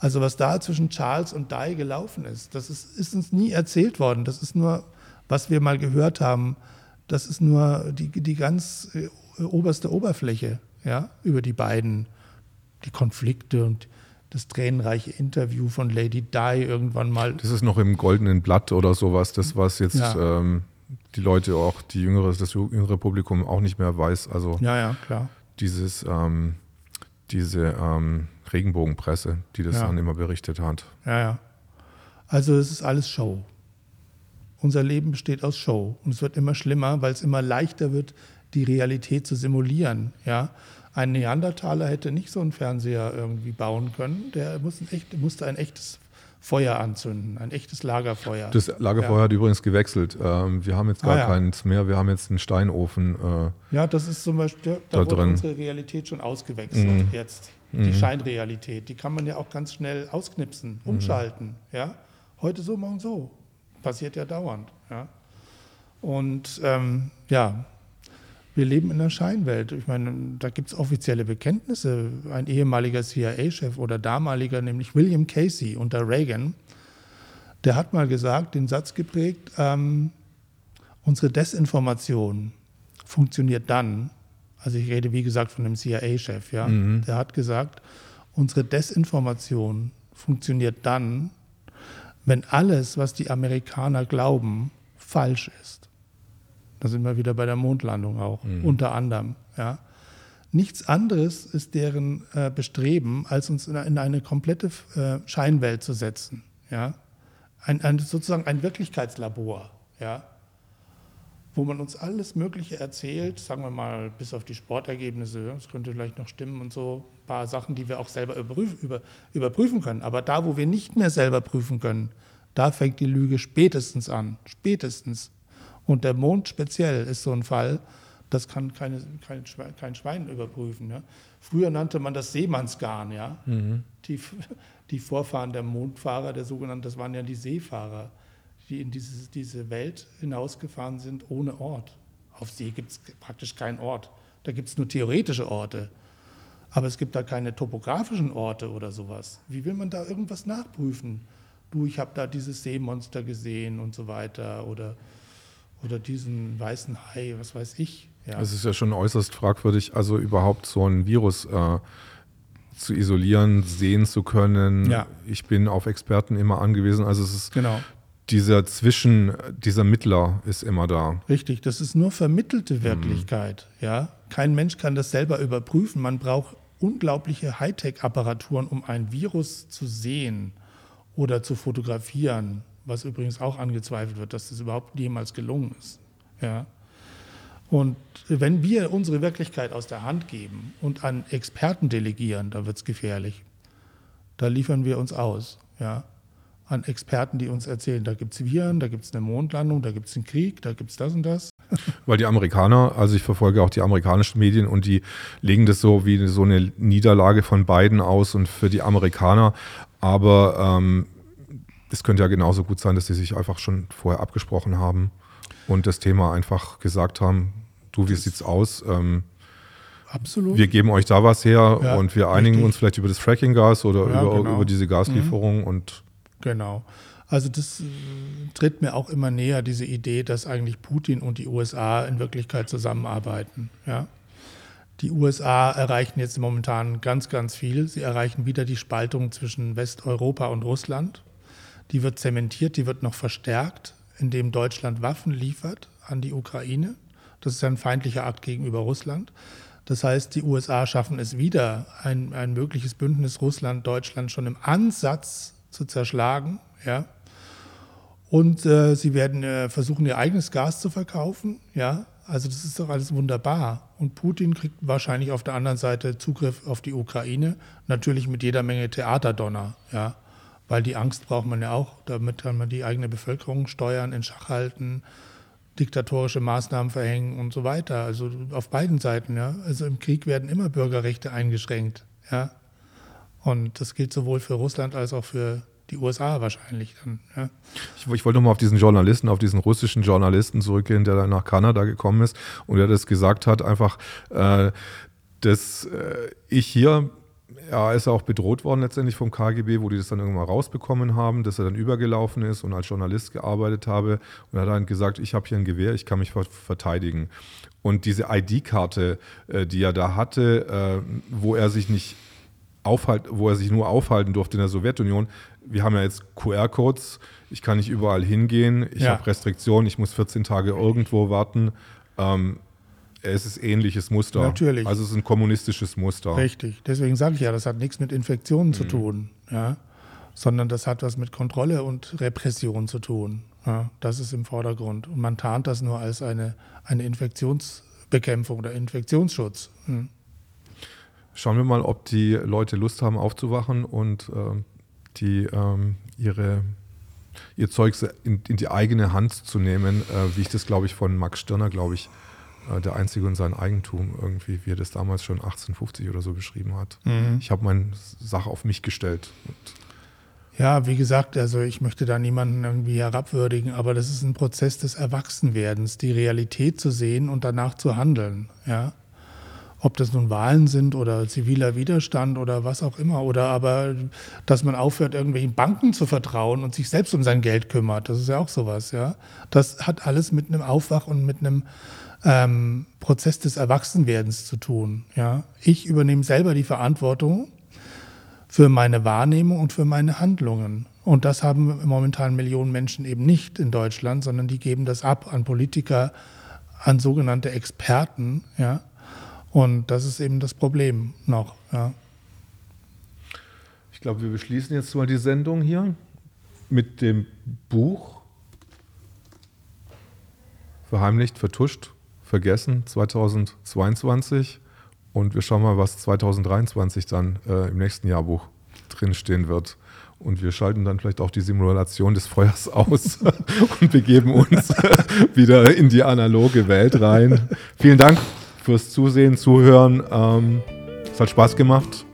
Also was da zwischen Charles und Di gelaufen ist, das ist, ist uns nie erzählt worden. Das ist nur, was wir mal gehört haben. Das ist nur die, die ganz äh, oberste Oberfläche ja, über die beiden, die Konflikte und das tränenreiche Interview von Lady Di irgendwann mal. Das ist noch im Goldenen Blatt oder sowas, das was jetzt ja. ähm, die Leute auch, die jüngere, das jüngere Publikum auch nicht mehr weiß. Also ja, ja, klar. Dieses, ähm, diese ähm, Regenbogenpresse, die das ja. dann immer berichtet hat. Ja, ja. Also es ist alles Show. Unser Leben besteht aus Show und es wird immer schlimmer, weil es immer leichter wird, die Realität zu simulieren. Ja, ein Neandertaler hätte nicht so einen Fernseher irgendwie bauen können. Der muss ein echt, musste ein echtes Feuer anzünden, ein echtes Lagerfeuer. Das Lagerfeuer ja. hat übrigens gewechselt. Ähm, wir haben jetzt gar ah, ja. keins mehr, wir haben jetzt einen Steinofen. Äh, ja, das ist zum Beispiel, da, da wurde drin. unsere Realität schon ausgewechselt mhm. jetzt. Die mhm. Scheinrealität, die kann man ja auch ganz schnell ausknipsen, mhm. umschalten. Mhm. Ja? Heute so, morgen so. Passiert ja dauernd. Ja? Und ähm, ja, wir leben in einer Scheinwelt. Ich meine, da gibt es offizielle Bekenntnisse. Ein ehemaliger CIA-Chef oder damaliger, nämlich William Casey unter Reagan, der hat mal gesagt, den Satz geprägt, ähm, unsere Desinformation funktioniert dann, also ich rede wie gesagt von einem CIA-Chef, ja, mhm. der hat gesagt, unsere Desinformation funktioniert dann, wenn alles, was die Amerikaner glauben, falsch ist. Da sind wir wieder bei der Mondlandung auch, mhm. unter anderem. Ja. Nichts anderes ist deren äh, Bestreben, als uns in, in eine komplette äh, Scheinwelt zu setzen. Ja. Ein, ein, sozusagen ein Wirklichkeitslabor, ja. Wo man uns alles Mögliche erzählt, sagen wir mal, bis auf die Sportergebnisse, das könnte vielleicht noch stimmen und so, ein paar Sachen, die wir auch selber überprüfen, über, überprüfen können. Aber da, wo wir nicht mehr selber prüfen können, da fängt die Lüge spätestens an. Spätestens. Und der Mond speziell ist so ein Fall, das kann keine, kein, Schwein, kein Schwein überprüfen. Ja. Früher nannte man das Seemannsgarn. Ja. Mhm. Die, die Vorfahren der Mondfahrer, der sogenannten, das waren ja die Seefahrer, die in dieses, diese Welt hinausgefahren sind ohne Ort. Auf See gibt es praktisch keinen Ort. Da gibt es nur theoretische Orte. Aber es gibt da keine topografischen Orte oder sowas. Wie will man da irgendwas nachprüfen? Du, ich habe da dieses Seemonster gesehen und so weiter. Oder oder diesen weißen Hai, was weiß ich. Ja. Es ist ja schon äußerst fragwürdig, also überhaupt so ein Virus äh, zu isolieren, sehen zu können. Ja. Ich bin auf Experten immer angewiesen. Also es ist genau. Dieser Zwischen, dieser Mittler ist immer da. Richtig, das ist nur vermittelte. Wirklichkeit. Mhm. Ja? Kein Mensch kann das selber überprüfen. Man braucht unglaubliche Hightech-Apparaturen, um ein Virus zu sehen oder zu fotografieren was übrigens auch angezweifelt wird, dass das überhaupt jemals gelungen ist. Ja. Und wenn wir unsere Wirklichkeit aus der Hand geben und an Experten delegieren, da wird es gefährlich. Da liefern wir uns aus. Ja. An Experten, die uns erzählen, da gibt es Viren, da gibt es eine Mondlandung, da gibt es einen Krieg, da gibt es das und das. Weil die Amerikaner, also ich verfolge auch die amerikanischen Medien und die legen das so wie so eine Niederlage von beiden aus und für die Amerikaner. Aber ähm, es könnte ja genauso gut sein, dass sie sich einfach schon vorher abgesprochen haben und das Thema einfach gesagt haben, du, wie sieht's aus? Ähm, Absolut. Wir geben euch da was her ja, und wir einigen richtig. uns vielleicht über das Fracking-Gas oder ja, über, genau. über, diese Gaslieferung mhm. und Genau. Also das äh, tritt mir auch immer näher, diese Idee, dass eigentlich Putin und die USA in Wirklichkeit zusammenarbeiten. Ja? Die USA erreichen jetzt momentan ganz, ganz viel. Sie erreichen wieder die Spaltung zwischen Westeuropa und Russland. die wird zementiert, die wird noch verstärkt, indem Deutschland Waffen liefert an die Ukraine. Das ist ein feindlicher Akt gegenüber Russland. Das heißt, die USA schaffen es wieder, ein, ein mögliches Bündnis Russland-Deutschland schon im Ansatz zu zerschlagen. Ja? Und äh, sie werden äh, versuchen, ihr eigenes Gas zu verkaufen. Ja? Also das ist doch alles wunderbar. Und Putin kriegt wahrscheinlich auf der anderen Seite Zugriff auf die Ukraine, natürlich mit jeder Menge Theaterdonner. Ja? Weil die Angst braucht man ja auch, damit kann man die eigene Bevölkerung steuern, in Schach halten, diktatorische Maßnahmen verhängen und so weiter. Also auf beiden Seiten, ja. Also im Krieg werden immer Bürgerrechte eingeschränkt, ja. Und das gilt sowohl für Russland als auch für die USA wahrscheinlich dann. Ja. Ich, ich wollte nochmal auf diesen Journalisten, auf diesen russischen Journalisten zurückgehen, der dann nach Kanada gekommen ist und der das gesagt hat, einfach, äh, dass äh, ich hier er ist auch bedroht worden letztendlich vom KGB, wo die das dann irgendwann rausbekommen haben, dass er dann übergelaufen ist und als Journalist gearbeitet habe. Und er hat dann gesagt, ich habe hier ein Gewehr, ich kann mich verteidigen. Und diese ID-Karte, äh, die er da hatte, äh, wo er sich nicht aufhalt, wo er sich nur aufhalten durfte in der Sowjetunion. Wir haben ja jetzt QR-Codes, ich kann nicht überall hingehen, ich ja. habe Restriktionen, ich muss 14 Tage irgendwo warten. Ähm, es ist ähnliches Muster. Natürlich. Also es ist ein kommunistisches Muster. Richtig. Deswegen sage ich ja, das hat nichts mit Infektionen mhm. zu tun, ja? sondern das hat was mit Kontrolle und Repression zu tun. Ja? Das ist im Vordergrund. Und man tarnt das nur als eine, eine Infektionsbekämpfung oder Infektionsschutz. Mhm. Schauen wir mal, ob die Leute Lust haben aufzuwachen und äh, die ähm, ihre ihr Zeug in, in, die eigene Hand zu nehmen, äh, wie ich das, glaube ich, von Max Stirner, glaube ich, äh, der Einzige in seinem Eigentum, irgendwie, wie er das damals schon 1850 oder so beschrieben hat. Mhm. Ich habe meine Sache auf mich gestellt. ja, wie gesagt, also ich möchte da niemanden irgendwie herabwürdigen, aber das ist ein Prozess des Erwachsenwerdens, die Realität zu sehen und danach zu handeln. Ja? Ob das nun Wahlen sind oder ziviler Widerstand oder was auch immer, oder aber, dass man aufhört, irgendwelchen Banken zu vertrauen und sich selbst um sein Geld kümmert, das ist ja auch sowas, ja. Das hat alles mit einem Aufwach und mit einem ähm, Prozess des Erwachsenwerdens zu tun. Ja? Ich übernehme selber die Verantwortung für meine Wahrnehmung und für meine Handlungen. Und das haben momentan Millionen Menschen eben nicht in Deutschland, sondern die geben das ab an Politiker, an sogenannte Experten. Ja? Und das ist eben das Problem noch. Ja? Ich glaube, wir beschließen jetzt mal die Sendung hier mit dem Buch Verheimlicht, vertuscht vergessen, 2022. Und wir schauen mal, was 2023 dann äh, im nächsten Jahrbuch drinstehen wird. Und wir schalten dann vielleicht auch die Simulation des Feuers aus und begeben uns wieder in die analoge Welt rein. Vielen Dank fürs Zusehen, Zuhören. Ähm, es hat Spaß gemacht.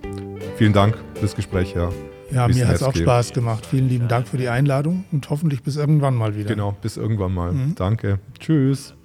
Vielen Dank fürs Gespräch, Herr. Ja, mir hat es auch Spaß gemacht. Vielen lieben Dank für die Einladung und hoffentlich bis irgendwann mal wieder. Genau, bis irgendwann mal. Mhm. Danke. Tschüss.